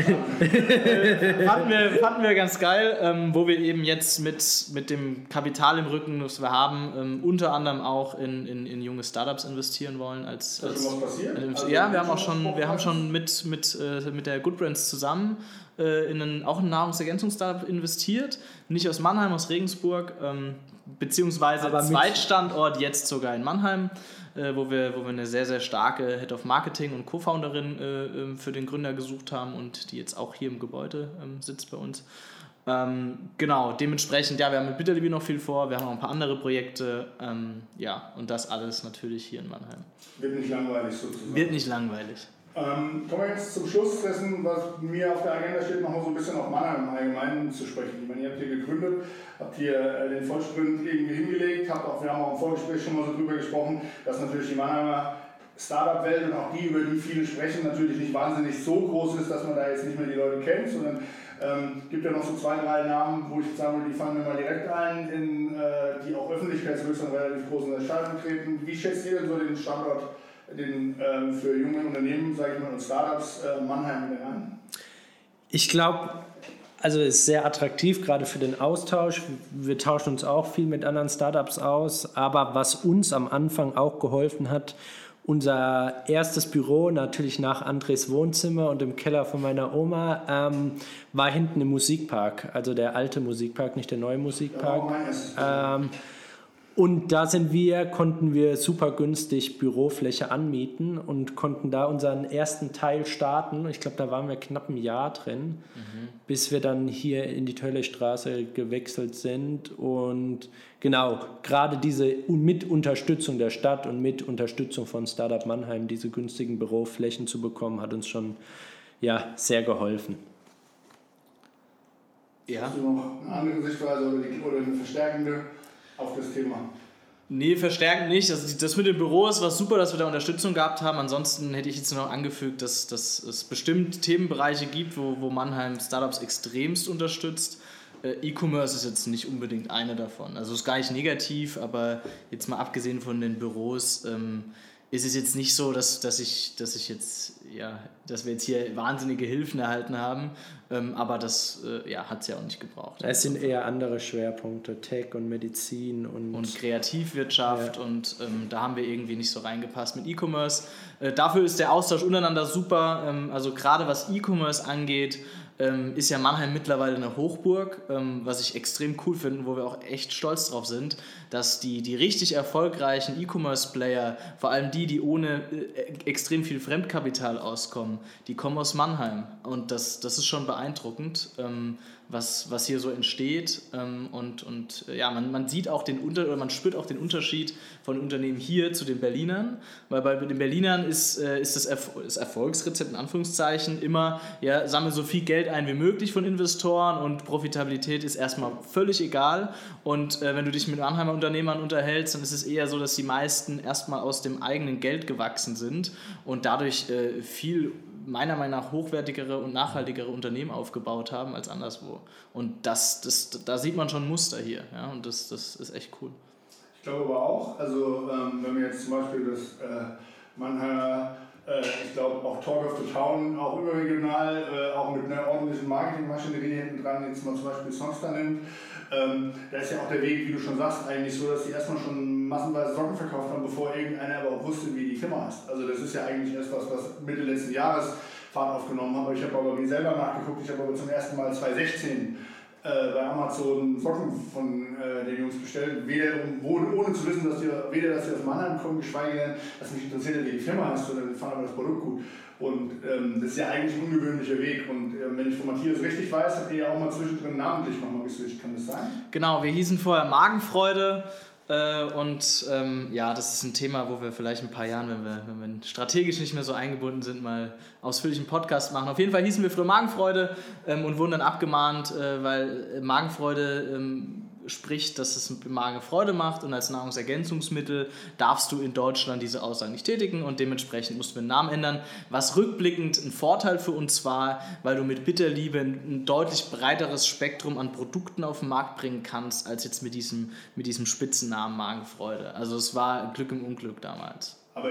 fanden, wir, fanden wir ganz geil, ähm, wo wir eben jetzt mit, mit dem Kapital im Rücken, das wir haben, ähm, unter anderem auch in, in, in junge Startups investieren wollen. Als, als, als,
Also,
ja, wir haben auch
schon
wir haben schon mit, mit, äh, mit der Good Brands zusammen äh, in einen, auch ein Nahrungsergänzungsstartup investiert. Nicht aus Mannheim, aus Regensburg, ähm, beziehungsweise
Aber
Zweitstandort jetzt sogar in Mannheim, äh, wo, wir, wo wir eine sehr, sehr starke Head of Marketing und Co-Founderin äh, ähm, für den Gründer gesucht haben und die jetzt auch hier im Gebäude ähm, sitzt bei uns. Ähm, genau, dementsprechend, ja, wir haben mit Bitterliebe noch viel vor, wir haben noch ein paar andere Projekte, ähm, ja, und das alles natürlich hier in Mannheim.
Wird nicht langweilig sozusagen.
Wird nicht langweilig.
Ähm, kommen wir jetzt zum Schluss dessen, was mir auf der Agenda steht, nochmal so ein bisschen auf Mannheim im Allgemeinen zu sprechen. Ich meine, ihr habt hier gegründet, habt hier äh, den Vollsprint irgendwie hingelegt, habt auch, wir haben auch im Vorgespräch schon mal so drüber gesprochen, dass natürlich die Mannheimer Startup-Welt und auch die, über die viele sprechen, natürlich nicht wahnsinnig so groß ist, dass man da jetzt nicht mehr die Leute kennt, sondern ähm, gibt ja noch so zwei, drei Namen, wo ich sagen würde, die fallen mir mal direkt ein, in, äh, die auch öffentlichkeitswirksam relativ groß in der Stadt treten. Wie schätzt ihr denn so den Standort den, ähm, für junge Unternehmen, sage ich mal, und Startups äh, Mannheim ein?
Ich glaube, also es ist sehr attraktiv, gerade für den Austausch. Wir tauschen uns auch viel mit anderen Startups aus. Aber was uns am Anfang auch geholfen hat, unser erstes Büro, natürlich nach Andres Wohnzimmer und im Keller von meiner Oma, ähm, war hinten im Musikpark, also der alte Musikpark, nicht der neue Musikpark. Ähm, und da sind wir, konnten wir super günstig Bürofläche anmieten und konnten da unseren ersten Teil starten. Ich glaube, da waren wir knapp ein Jahr drin, mhm. bis wir dann hier in die Töllerstraße gewechselt sind. Und genau, gerade diese mit Unterstützung der Stadt und mit Unterstützung von Startup Mannheim, diese günstigen Büroflächen zu bekommen, hat uns schon ja, sehr geholfen.
Ja. Hast du noch eine andere Sichtweise oder, die, oder eine verstärkende? Auf das Thema?
Nee, verstärkt nicht. Also das mit dem Büro ist was super, dass wir da Unterstützung gehabt haben. Ansonsten hätte ich jetzt noch angefügt, dass, dass es bestimmt Themenbereiche gibt, wo, wo Mannheim Startups extremst unterstützt. Äh, E-Commerce ist jetzt nicht unbedingt eine davon. Also ist gar nicht negativ, aber jetzt mal abgesehen von den Büros ähm, ist es jetzt nicht so, dass, dass, ich, dass ich jetzt, ja, dass wir jetzt hier wahnsinnige Hilfen erhalten haben, ähm, aber das äh, ja, hat es ja auch nicht gebraucht.
Es sind eher andere Schwerpunkte, Tech und Medizin und,
und Kreativwirtschaft ja. und ähm, da haben wir irgendwie nicht so reingepasst mit E-Commerce. Äh, dafür ist der Austausch untereinander super, ähm, also gerade was E-Commerce angeht, ähm, ist ja Mannheim mittlerweile eine Hochburg, ähm, was ich extrem cool finde, wo wir auch echt stolz drauf sind, dass die, die richtig erfolgreichen E-Commerce-Player, vor allem die, die ohne äh, extrem viel Fremdkapital auskommen, die kommen aus Mannheim. Und das, das ist schon beeindruckend. Ähm, was, was hier so entsteht. Ähm, und und äh, ja, man, man sieht auch den Unter oder man spürt auch den Unterschied von Unternehmen hier zu den Berlinern. Weil bei den Berlinern ist, äh, ist das, Erf das Erfolgsrezept in Anführungszeichen immer, ja, sammle so viel Geld ein wie möglich von Investoren und Profitabilität ist erstmal völlig egal. Und äh, wenn du dich mit Mannheimer Unternehmern unterhältst, dann ist es eher so, dass die meisten erstmal aus dem eigenen Geld gewachsen sind und dadurch äh, viel meiner Meinung nach hochwertigere und nachhaltigere Unternehmen aufgebaut haben als anderswo. Und das, das, da sieht man schon Muster hier. Ja? Und das, das ist echt cool.
Ich glaube aber auch, also ähm, wenn wir jetzt zum Beispiel das äh, Mannheimer, äh, ich glaube auch Talk of the Town, auch überregional, äh, auch mit einer ordentlichen Marketingmaschinerie hinten dran, jetzt mal zum Beispiel Songster nimmt, ähm, da ist ja auch der Weg, wie du schon sagst, eigentlich so, dass die erstmal schon massenweise Socken verkauft haben, bevor irgendeiner aber auch wusste, wie die Firma heißt. Also das ist ja eigentlich etwas, was Mitte letzten Jahres Fahrt aufgenommen hat. Ich habe aber mir selber nachgeguckt, ich habe aber zum ersten Mal 2016 äh, bei Amazon Socken von äh, den Jungs bestellt, weder, ohne, ohne zu wissen, dass die, weder dass sie aus Mannheim kommen, geschweige denn, dass mich interessiert, wie die Firma heißt, sondern fand aber das Produkt gut. Und ähm, das ist ja eigentlich ein ungewöhnlicher Weg. Und äh, wenn ich von Matthias richtig weiß, habt ihr ja auch mal zwischendrin namentlich nochmal geswitcht. Kann das sein?
Genau, wir hießen vorher Magenfreude. Äh, und ähm, ja, das ist ein Thema, wo wir vielleicht in ein paar Jahren, wenn wir, wenn wir strategisch nicht mehr so eingebunden sind, mal ausführlich einen Podcast machen. Auf jeden Fall hießen wir früher Magenfreude ähm, und wurden dann abgemahnt, äh, weil Magenfreude ähm, spricht, dass es Magen Freude macht und als Nahrungsergänzungsmittel darfst du in Deutschland diese Aussage nicht tätigen und dementsprechend mussten wir den Namen ändern, was rückblickend ein Vorteil für uns war, weil du mit Bitterliebe ein deutlich breiteres Spektrum an Produkten auf den Markt bringen kannst, als jetzt mit diesem, mit diesem Spitzennamen Magenfreude. Also es war Glück im Unglück damals.
Aber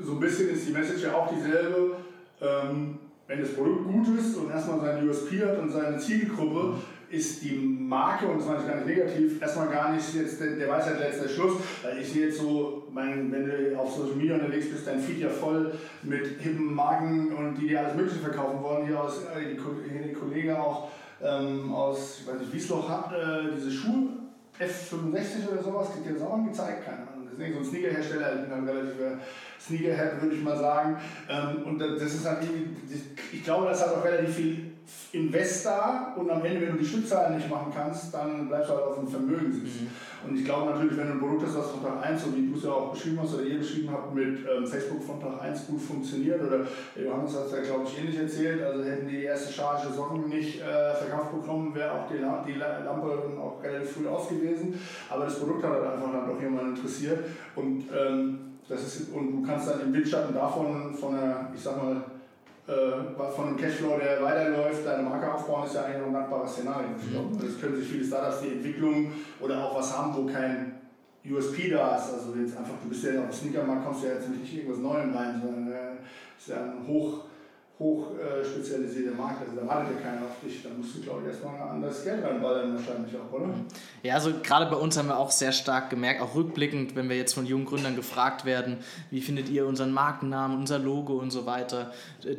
so ein bisschen ist die Message ja auch dieselbe. Ähm, wenn das Produkt gut ist und erstmal sein USP hat und seine Zielgruppe, ist die Marke, und das meine ich gar nicht negativ, erstmal gar nicht jetzt der, der Weisheit letzter Schluss, weil ich sehe jetzt so, mein, wenn du auf Social Media unterwegs bist, dein Feed ja voll mit hippen Marken und die dir alles Mögliche verkaufen wollen. Hier aus, äh, die, die Kollege auch ähm, aus, ich weiß nicht, Wiesloch hat äh, diese Schuhe, F65 oder sowas, kriegt dir das auch angezeigt, keine Ahnung. Das ist so ein Sneakerhersteller, ich bin ein relativer Sneakerhead, würde ich mal sagen. Ähm, und das ist halt, ich glaube, das hat auch relativ viel Invest da und am Ende, wenn du die Stückzahlen nicht machen kannst, dann bleibst du halt auf dem Vermögen sitzen. Mhm. Und ich glaube natürlich, wenn du ein Produkt hast, was von Tag 1, so wie du es ja auch beschrieben hast oder ihr beschrieben habt, mit ähm, Facebook von Tag 1 gut funktioniert oder Johannes hat es ja, glaube ich, ähnlich erzählt, also hätten die, die erste Charge Socken nicht äh, verkauft bekommen, wäre auch die, die Lampe auch relativ früh aus gewesen. Aber das Produkt hat halt einfach dann doch jemand interessiert und ähm, das ist, und du kannst dann im Windschatten davon, von einer, ich sag mal, äh, von einem Cashflow, der weiterläuft, deine Marke aufbauen, ist ja eigentlich ein dankbares Szenario. Mhm. Das können sich viele Startups die Entwicklung oder auch was haben, wo kein USP da ist. Also jetzt einfach, du bist ja auf Sneakermarkt, kommst du ja jetzt nicht irgendwas Neuem rein, sondern äh, ist ja ein hoch hoch äh, spezialisierte Markt, also da wartet ja keiner auf dich, da musst du, glaube ich, erstmal an das Geld reinballern wahrscheinlich auch, oder?
Ja, also gerade bei uns haben wir auch sehr stark gemerkt, auch rückblickend, wenn wir jetzt von jungen Gründern gefragt werden, wie findet ihr unseren Markennamen, unser Logo und so weiter.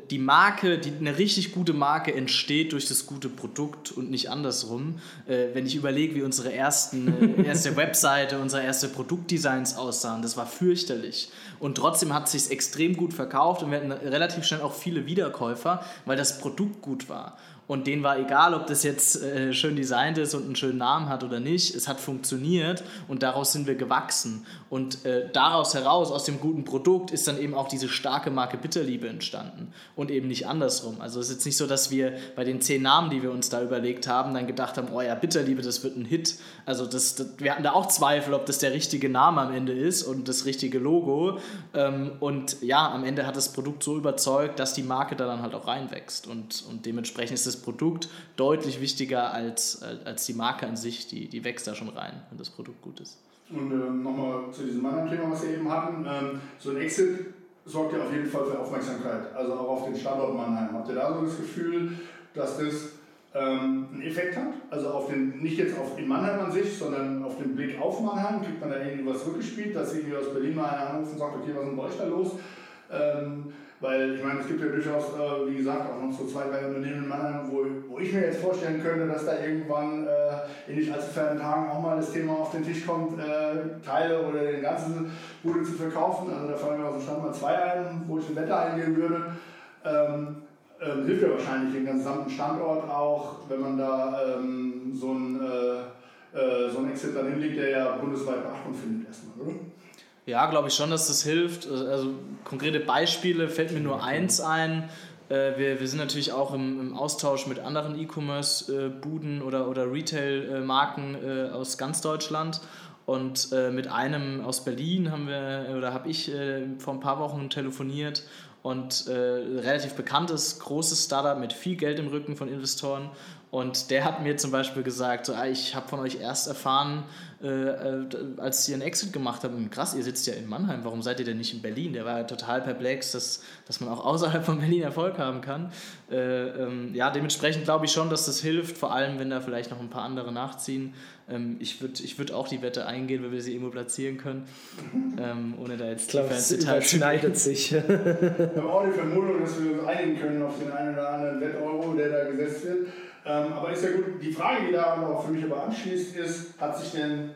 Die Marke, die, eine richtig gute Marke entsteht durch das gute Produkt und nicht andersrum. Äh, wenn ich überlege, wie unsere ersten, äh, erste Webseite, unsere erste Produktdesigns aussahen, das war fürchterlich. Und trotzdem hat es sich extrem gut verkauft und wir hatten relativ schnell auch viele Wiederkäufer, weil das Produkt gut war. Und denen war egal, ob das jetzt äh, schön designt ist und einen schönen Namen hat oder nicht. Es hat funktioniert und daraus sind wir gewachsen. Und äh, daraus heraus, aus dem guten Produkt, ist dann eben auch diese starke Marke Bitterliebe entstanden. Und eben nicht andersrum. Also es ist jetzt nicht so, dass wir bei den zehn Namen, die wir uns da überlegt haben, dann gedacht haben, oh ja, Bitterliebe, das wird ein Hit. Also das, das wir hatten da auch Zweifel, ob das der richtige Name am Ende ist und das richtige Logo. Ähm, und ja, am Ende hat das Produkt so überzeugt, dass die Marke da dann halt auch reinwächst. Und, und dementsprechend ist das das Produkt deutlich wichtiger als, als die Marke an sich. Die, die wächst da schon rein, wenn das Produkt gut ist.
Und ähm, nochmal zu diesem anderen Thema, was wir eben hatten. Ähm, so ein Exit sorgt ja auf jeden Fall für Aufmerksamkeit, also auch auf den Standort Mannheim. Habt ihr da so das Gefühl, dass das ähm, einen Effekt hat? Also auf den, nicht jetzt auf in Mannheim an sich, sondern auf den Blick auf Mannheim, kriegt man da irgendwie was rückgespielt, dass irgendwie aus Berlin mal einer anruft und sagt, okay, was ist denn bei euch da los? Ähm, weil ich meine, es gibt ja durchaus, äh, wie gesagt, auch noch so zwei, drei Unternehmen in Mannheim, wo, wo ich mir jetzt vorstellen könnte, dass da irgendwann äh, in nicht allzu fernen Tagen auch mal das Thema auf den Tisch kommt, äh, Teile oder den ganzen Bude zu verkaufen. Also da fallen mir aus dem Stand mal zwei ein, wo ich ein Wetter eingehen würde. Ähm, ähm, hilft ja wahrscheinlich den gesamten Standort auch, wenn man da ähm, so ein äh, äh, so ein Exit dann hinlegt, der ja bundesweit Beachtung findet erstmal, oder?
Ja, glaube ich schon, dass das hilft. Also konkrete Beispiele fällt mir nur eins ein. Äh, wir, wir sind natürlich auch im, im Austausch mit anderen E-Commerce-Buden oder, oder Retail-Marken äh, aus ganz Deutschland. Und äh, mit einem aus Berlin haben wir oder habe ich vor ein paar Wochen telefoniert und relativ bekanntes, großes Startup mit viel Geld im Rücken von Investoren. Und der hat mir zum Beispiel gesagt, so, ah, ich habe von euch erst erfahren, äh, äh, als ihr einen Exit gemacht habt, krass, ihr sitzt ja in Mannheim, warum seid ihr denn nicht in Berlin? Der war ja total perplex, dass, dass man auch außerhalb von Berlin Erfolg haben kann. Äh, ähm, ja, dementsprechend glaube ich schon, dass das hilft, vor allem wenn da vielleicht noch ein paar andere nachziehen. Ähm, ich würde ich würd auch die Wette eingehen, wenn wir sie irgendwo platzieren können, ähm, ohne da jetzt
ich glaube, es überschneidet sich.
wir haben auch die Vermutung, dass wir uns einigen können auf den einen oder anderen Wetteuro, der da gesetzt wird. Ähm, aber ist ja gut, die Frage, die da auch für mich aber anschließt, ist, hat sich denn,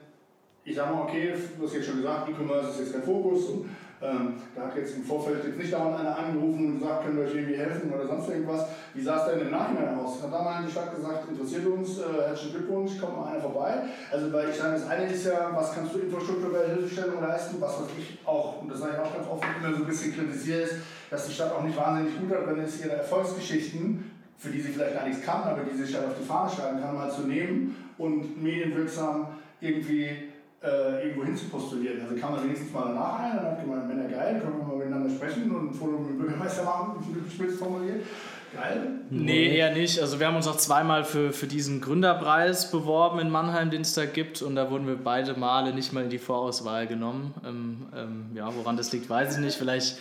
ich sage mal, okay, du hast jetzt schon gesagt, E-Commerce ist jetzt kein Fokus und ähm, da hat jetzt im Vorfeld jetzt nicht dauernd einer angerufen und gesagt, können wir euch irgendwie helfen oder sonst irgendwas. Wie sah es denn im Nachhinein aus? Hat da mal die Stadt gesagt, interessiert uns, äh, herzlichen Glückwunsch, kommt mal einer vorbei. Also weil ich sage, das eine ist ja, was kannst du infrastrukturelle Hilfestellung leisten, was ich auch, und das sage ich auch ganz oft immer so ein bisschen kritisiere, ist, dass die Stadt auch nicht wahnsinnig gut hat, wenn es ihre Erfolgsgeschichten für die sie vielleicht gar nichts kann, aber die sich halt auf die Fahne schreiben kann, mal zu nehmen und medienwirksam irgendwie äh, irgendwo hin zu postulieren. Also kann man wenigstens mal danach ein, dann hat gemeint, Männer geil, können wir mal miteinander sprechen und ein Foto mit dem Bürgermeister machen, spitz formuliert. Geil?
Nee, eher nicht. Also wir haben uns auch zweimal für, für diesen Gründerpreis beworben in Mannheim, den es da gibt. Und da wurden wir beide Male nicht mal in die Vorauswahl genommen. Ähm, ähm, ja, woran das liegt, weiß ich nicht. Vielleicht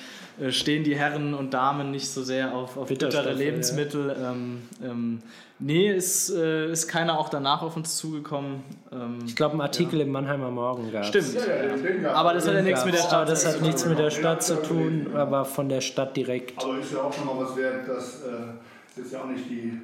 stehen die Herren und Damen nicht so sehr auf, auf bittere Lebensmittel. Ja. Ähm, ähm, nee, ist, äh, ist keiner auch danach auf uns zugekommen.
Ähm, ich glaube, ein Artikel ja. im Mannheimer Morgen gab
Stimmt. Ja, aber das hat ja nichts mit der Stadt. Aber
das hat nichts mit der Stadt zu tun, aber von der Stadt direkt.
Aber ist ja auch schon mal was wert, dass äh, ist ja auch nicht die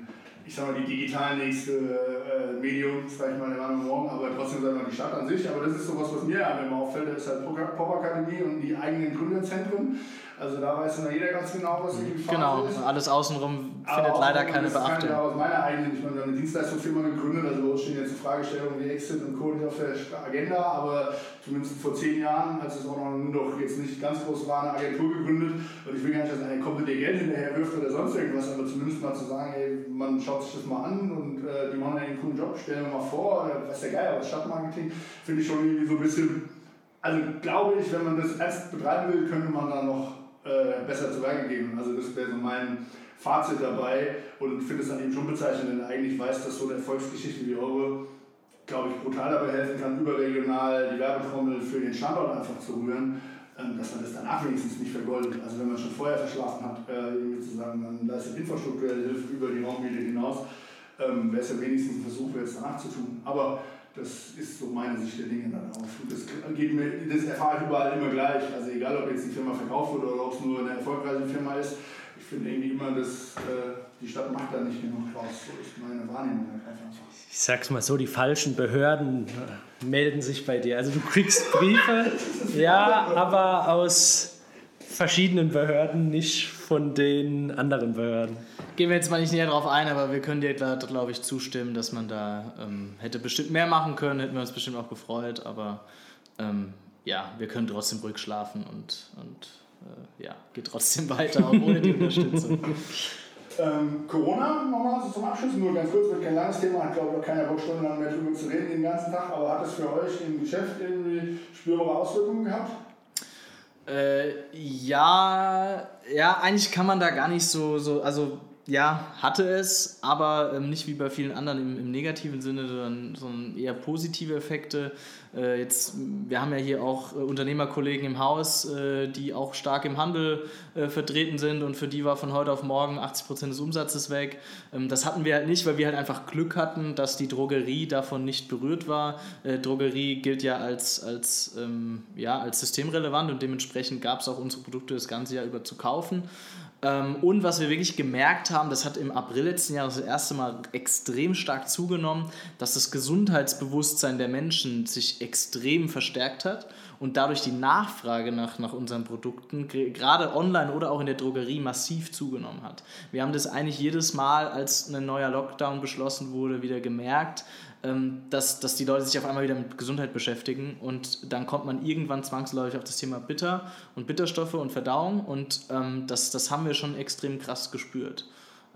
ich sag mal, die digital nächste äh, Medium, ich mal, der Mannheimer Morgen, aber trotzdem sag ich mal, die Stadt an sich. Aber das ist sowas, was mir immer auffällt, das ist halt Pop-Akademie und die eigenen Gründerzentren. Also da weiß immer jeder ganz genau, was die Phase
genau, ist. Genau, alles außenrum findet Aber leider keine Beachtung.
Ja, aus meiner eigenen, ich meine, wir haben eine Dienstleistungsfirma gegründet, also stehen jetzt Fragestellungen wie Exit und Co. auf der Agenda, aber zumindest vor zehn Jahren, als es auch noch doch jetzt nicht ganz groß war, eine Agentur gegründet. Und ich will gar nicht, dass eine komplett Geld hinterher wirft oder sonst irgendwas, aber zumindest mal zu sagen, ey, man schaut sich das mal an und äh, die machen einen coolen Job, stellen wir mal vor, oder was der Geil, aber Stadtmarketing finde ich schon irgendwie so ein bisschen also glaube ich, wenn man das erst betreiben will, könnte man da noch äh, besser zu Werke gehen. Also das wäre so mein Fazit dabei und finde es dann eben schon bezeichnend, wenn eigentlich weiß, dass so eine Erfolgsgeschichte wie eure, glaube ich, brutal dabei helfen kann, überregional die Werbetrommel für den Standort einfach zu rühren, ähm, dass man das danach wenigstens nicht vergoldet. Also wenn man schon vorher verschlafen hat, äh, irgendwie zu sagen, man leistet infrastrukturelle Hilfe über die Raumbiete hinaus, ähm, wäre es ja wenigstens ein Versuch, jetzt danach zu tun. Aber das ist so meine Sicht der Dinge dann auch. Das, geht mir, das erfahre ich überall immer gleich. Also egal, ob jetzt die Firma verkauft wird oder ob es nur eine erfolgreiche Firma ist. Ich finde irgendwie immer, dass äh, die Stadt macht da nicht genug draus. So ist meine Wahrnehmung einfach.
Ich sag's mal so, die falschen Behörden äh, melden sich bei dir. Also du kriegst Briefe, ja, aber aus verschiedenen Behörden, nicht von den anderen Behörden.
Gehen wir jetzt mal nicht näher drauf ein, aber wir können dir da, glaube ich, zustimmen, dass man da ähm, hätte bestimmt mehr machen können, hätten wir uns bestimmt auch gefreut, aber ähm, ja, wir können trotzdem ruhig schlafen und, und äh, ja, geht trotzdem weiter, auch ohne die Unterstützung.
Ähm, Corona nochmal so zum Abschluss, nur ganz kurz, wird kein langes Thema, hat glaube ich auch keiner Bock stundenlang mehr drüber zu reden den ganzen Tag, aber hat es für euch im Geschäft irgendwie spürbare Auswirkungen gehabt?
Äh, ja, ja, eigentlich kann man da gar nicht so, so also ja, hatte es, aber ähm, nicht wie bei vielen anderen im, im negativen Sinne, sondern, sondern, eher positive Effekte. Äh, jetzt, wir haben ja hier auch äh, Unternehmerkollegen im Haus, äh, die auch stark im Handel äh, vertreten sind und für die war von heute auf morgen 80 Prozent des Umsatzes weg. Ähm, das hatten wir halt nicht, weil wir halt einfach Glück hatten, dass die Drogerie davon nicht berührt war. Äh, Drogerie gilt ja als, als, ähm, ja, als systemrelevant und dementsprechend gab es auch unsere Produkte das ganze Jahr über zu kaufen. Ähm, und was wir wirklich gemerkt haben, das hat im April letzten Jahres das erste Mal extrem stark zugenommen, dass das Gesundheitsbewusstsein der Menschen sich extrem verstärkt hat und dadurch die Nachfrage nach, nach unseren Produkten, gerade online oder auch in der Drogerie, massiv zugenommen hat. Wir haben das eigentlich jedes Mal, als ein neuer Lockdown beschlossen wurde, wieder gemerkt, dass, dass die Leute sich auf einmal wieder mit Gesundheit beschäftigen und dann kommt man irgendwann zwangsläufig auf das Thema Bitter und Bitterstoffe und Verdauung und ähm, das, das haben wir schon extrem krass gespürt.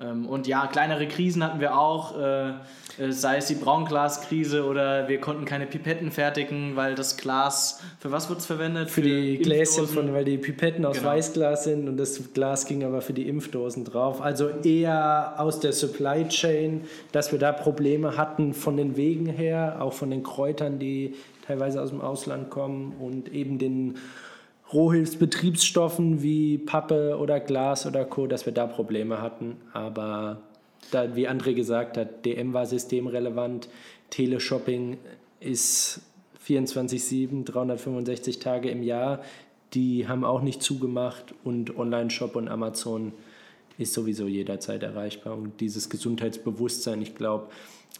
Ähm, und ja, kleinere Krisen hatten wir auch, äh, äh, sei es die Braunglaskrise oder wir konnten keine Pipetten fertigen, weil das Glas, für was wird es verwendet?
Für, für die Gläschen, von, weil die Pipetten aus genau. Weißglas sind und das Glas ging aber für die Impfdosen drauf. Also eher aus der Supply Chain, dass wir da Probleme hatten von den Wegen her, auch von den Kräutern, die teilweise aus dem Ausland kommen und eben den Rohhilfsbetriebsstoffen wie Pappe oder Glas oder Co., dass wir da Probleme hatten. Aber da, wie André gesagt hat, DM war systemrelevant, Teleshopping ist 24-7, 365 Tage im Jahr. Die haben auch nicht zugemacht und Online-Shop und Amazon ist sowieso jederzeit erreichbar. Und dieses Gesundheitsbewusstsein, ich glaube,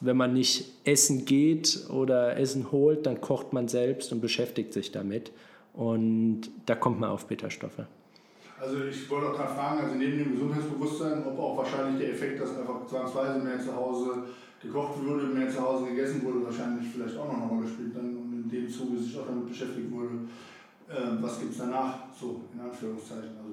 wenn man nicht essen geht oder Essen holt, dann kocht man selbst und beschäftigt sich damit. Und da kommt man auf Bitterstoffe.
Also ich wollte auch gerade fragen, also neben dem Gesundheitsbewusstsein, ob auch wahrscheinlich der Effekt, dass einfach zwangsweise mehr zu Hause gekocht wurde, mehr zu Hause gegessen wurde, wahrscheinlich vielleicht auch noch eine Rolle spielt dann und in dem Zuge sich auch damit beschäftigt wurde, äh, was gibt es danach, so in Anführungszeichen. Also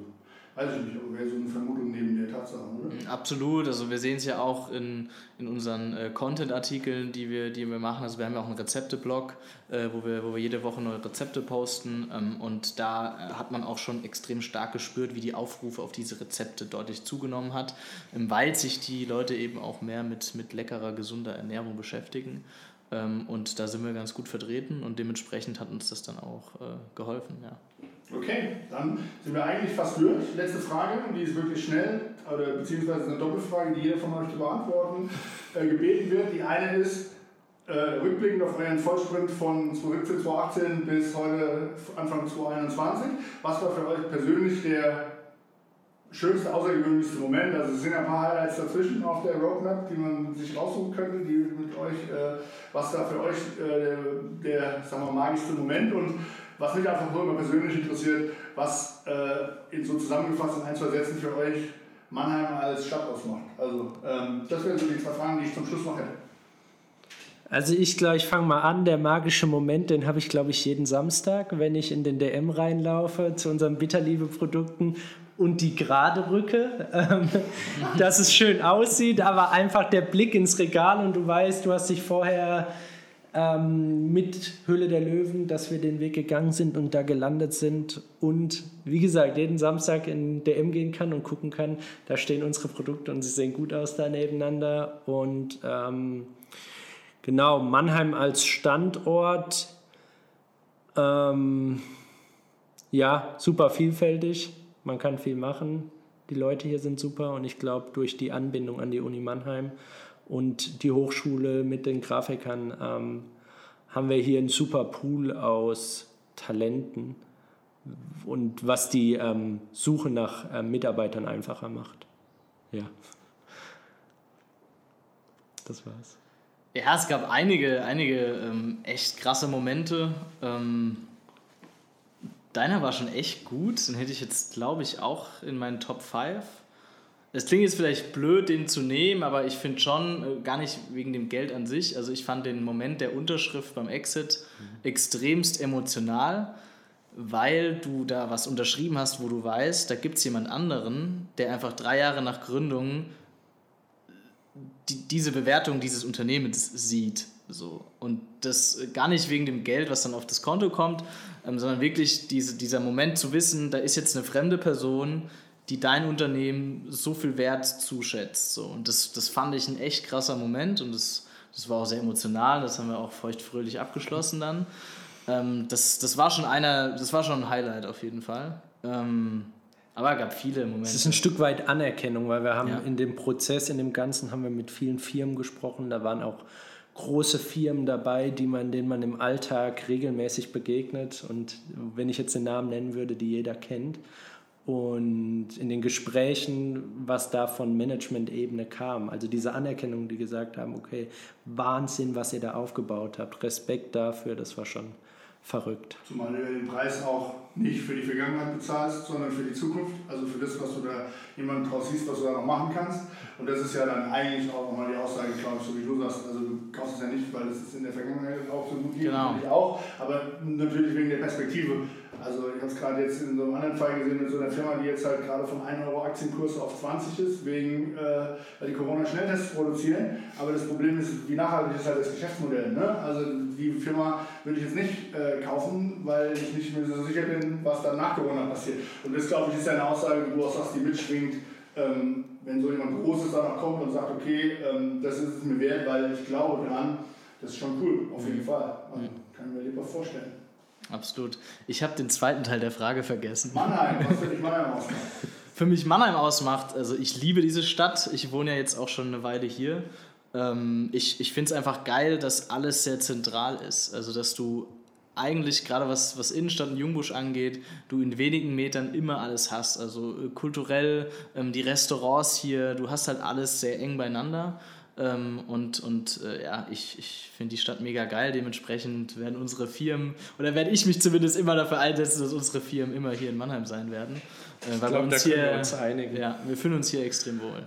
weiß ich nicht, aber wäre so eine Vermutung neben der Tatsache, oder?
Mm, absolut, also wir sehen es ja auch in, in unseren äh, Content-Artikeln, die wir, die wir machen. Also wir haben ja auch einen Rezepte-Blog, äh, wo, wir, wo wir jede Woche neue Rezepte posten ähm, und da äh, hat man auch schon extrem stark gespürt, wie die Aufrufe auf diese Rezepte deutlich zugenommen hat, ähm, weil sich die Leute eben auch mehr mit, mit leckerer, gesunder Ernährung beschäftigen. Ähm, und da sind wir ganz gut vertreten und dementsprechend hat uns das dann auch äh, geholfen, ja.
Okay, dann sind wir eigentlich fast durch. Letzte Frage, die ist wirklich schnell, oder beziehungsweise eine Doppelfrage, die jeder von euch zu beantworten äh, gebeten wird. Die eine ist, äh, rückblickend auf euren Vollsprint von 2017, 2018 bis heute Anfang 2021, was war für euch persönlich der schönste, außergewöhnlichste Moment? Also es sind ein paar Highlights dazwischen auf der Roadmap, die man sich raussuchen könnte, die mit euch, äh, was da für euch äh, der, der sagen wir, magischste Moment und was mich einfach nur immer persönlich interessiert, was äh, in so zusammengefasst in ein, zwei Sätzen für euch Mannheim als Stadt ausmacht. Also ähm, das wären so die zwei Fragen, die ich zum Schluss noch hätte.
Also ich glaube, ich fange mal an. Der magische Moment, den habe ich, glaube ich, jeden Samstag, wenn ich in den DM reinlaufe zu unseren Bitterliebe-Produkten und die gerade Rücke, ähm, dass es schön aussieht, aber einfach der Blick ins Regal und du weißt, du hast dich vorher ähm, mit Höhle der Löwen, dass wir den Weg gegangen sind und da gelandet sind und wie gesagt, jeden Samstag in DM gehen kann und gucken kann, da stehen unsere Produkte und sie sehen gut aus da nebeneinander. Und ähm, genau, Mannheim als Standort, ähm, ja, super vielfältig, man kann viel machen, die Leute hier sind super und ich glaube, durch die Anbindung an die Uni Mannheim und die Hochschule mit den Grafikern ähm, haben wir hier einen super Pool aus Talenten und was die ähm, Suche nach äh, Mitarbeitern einfacher macht. Ja. Das war's.
Ja, es gab einige, einige ähm, echt krasse Momente. Ähm, deiner war schon echt gut. Den hätte ich jetzt, glaube ich, auch in meinen Top 5. Es klingt jetzt vielleicht blöd, den zu nehmen, aber ich finde schon, äh, gar nicht wegen dem Geld an sich, also ich fand den Moment der Unterschrift beim Exit mhm. extremst emotional, weil du da was unterschrieben hast, wo du weißt, da gibt es jemand anderen, der einfach drei Jahre nach Gründung die, diese Bewertung dieses Unternehmens sieht. So. Und das gar nicht wegen dem Geld, was dann auf das Konto kommt, ähm, sondern wirklich diese, dieser Moment zu wissen, da ist jetzt eine fremde Person, die dein Unternehmen so viel Wert zuschätzt. So. Und das, das fand ich ein echt krasser Moment und das, das war auch sehr emotional, das haben wir auch feuchtfröhlich abgeschlossen dann. Ähm, das, das war schon einer, das war schon ein Highlight auf jeden Fall. Ähm, aber es gab viele Momente.
Es ist ein Stück weit Anerkennung, weil wir haben ja. in dem Prozess, in dem Ganzen haben wir mit vielen Firmen gesprochen. Da waren auch große Firmen dabei, die man, denen man im Alltag regelmäßig begegnet. Und wenn ich jetzt den Namen nennen würde, die jeder kennt. Und in den Gesprächen, was da von Management-Ebene kam, also diese Anerkennung, die gesagt haben, okay, Wahnsinn, was ihr da aufgebaut habt, Respekt dafür, das war schon verrückt.
Zumal du den Preis auch nicht für die Vergangenheit bezahlst, sondern für die Zukunft, also für das, was du da jemand draus siehst, was du da noch machen kannst. Und das ist ja dann eigentlich auch nochmal die Aussage, glaube ich, so wie du sagst. Also du kaufst es ja nicht, weil es ist in der Vergangenheit auch so gut geht, genau. natürlich auch, aber natürlich wegen der Perspektive. Also ich habe es gerade jetzt in so einem anderen Fall gesehen mit so einer Firma, die jetzt halt gerade von 1 Euro Aktienkurs auf 20 ist, wegen, äh, weil die Corona-Schnelltests produzieren. Aber das Problem ist, wie nachhaltig ist halt das Geschäftsmodell. Ne? Also die Firma würde ich jetzt nicht äh, kaufen, weil ich nicht mehr so sicher bin, was dann nach Corona passiert. Und das, glaube ich, ist ja eine Aussage, die du auch sagst, die mitschwingt, ähm, wenn so jemand Großes danach kommt und sagt, okay, ähm, das ist es mir wert, weil ich glaube dran, das ist schon cool, auf jeden mhm. Fall. Also, kann ich mir lieber vorstellen.
Absolut. Ich habe den zweiten Teil der Frage vergessen.
Mannheim, was für dich Mannheim ausmacht?
Für mich Mannheim ausmacht, also ich liebe diese Stadt. Ich wohne ja jetzt auch schon eine Weile hier. Ähm, ich ich finde es einfach geil, dass alles sehr zentral ist. Also, dass du eigentlich gerade was, was Innenstadt und Jungbusch angeht, du in wenigen Metern immer alles hast. Also äh, kulturell, ähm, die Restaurants hier, du hast halt alles sehr eng beieinander. Ähm, und und äh, ja, ich, ich finde die Stadt mega geil. Dementsprechend werden unsere Firmen, oder werde ich mich zumindest immer dafür einsetzen, dass unsere Firmen immer hier in Mannheim sein werden.
Äh, weil ich glaube, da hier, können wir uns einigen.
Ja, wir fühlen uns hier extrem wohl.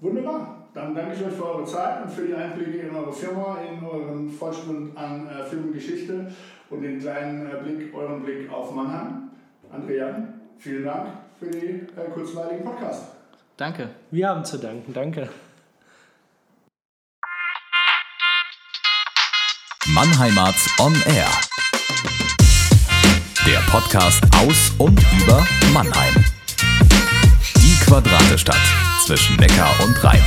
Wunderbar. Dann danke ich euch für eure Zeit und für die Einblicke in eure Firma, in euren Vollstund an äh, Firmengeschichte und den kleinen äh, Blick, euren Blick auf Mannheim. Andrea, vielen Dank für den äh, kurzweiligen Podcast.
Danke.
Wir haben zu danken. Danke.
Mannheimarts On Air. Der Podcast aus und über Mannheim. Die Quadratestadt zwischen Neckar und Rhein.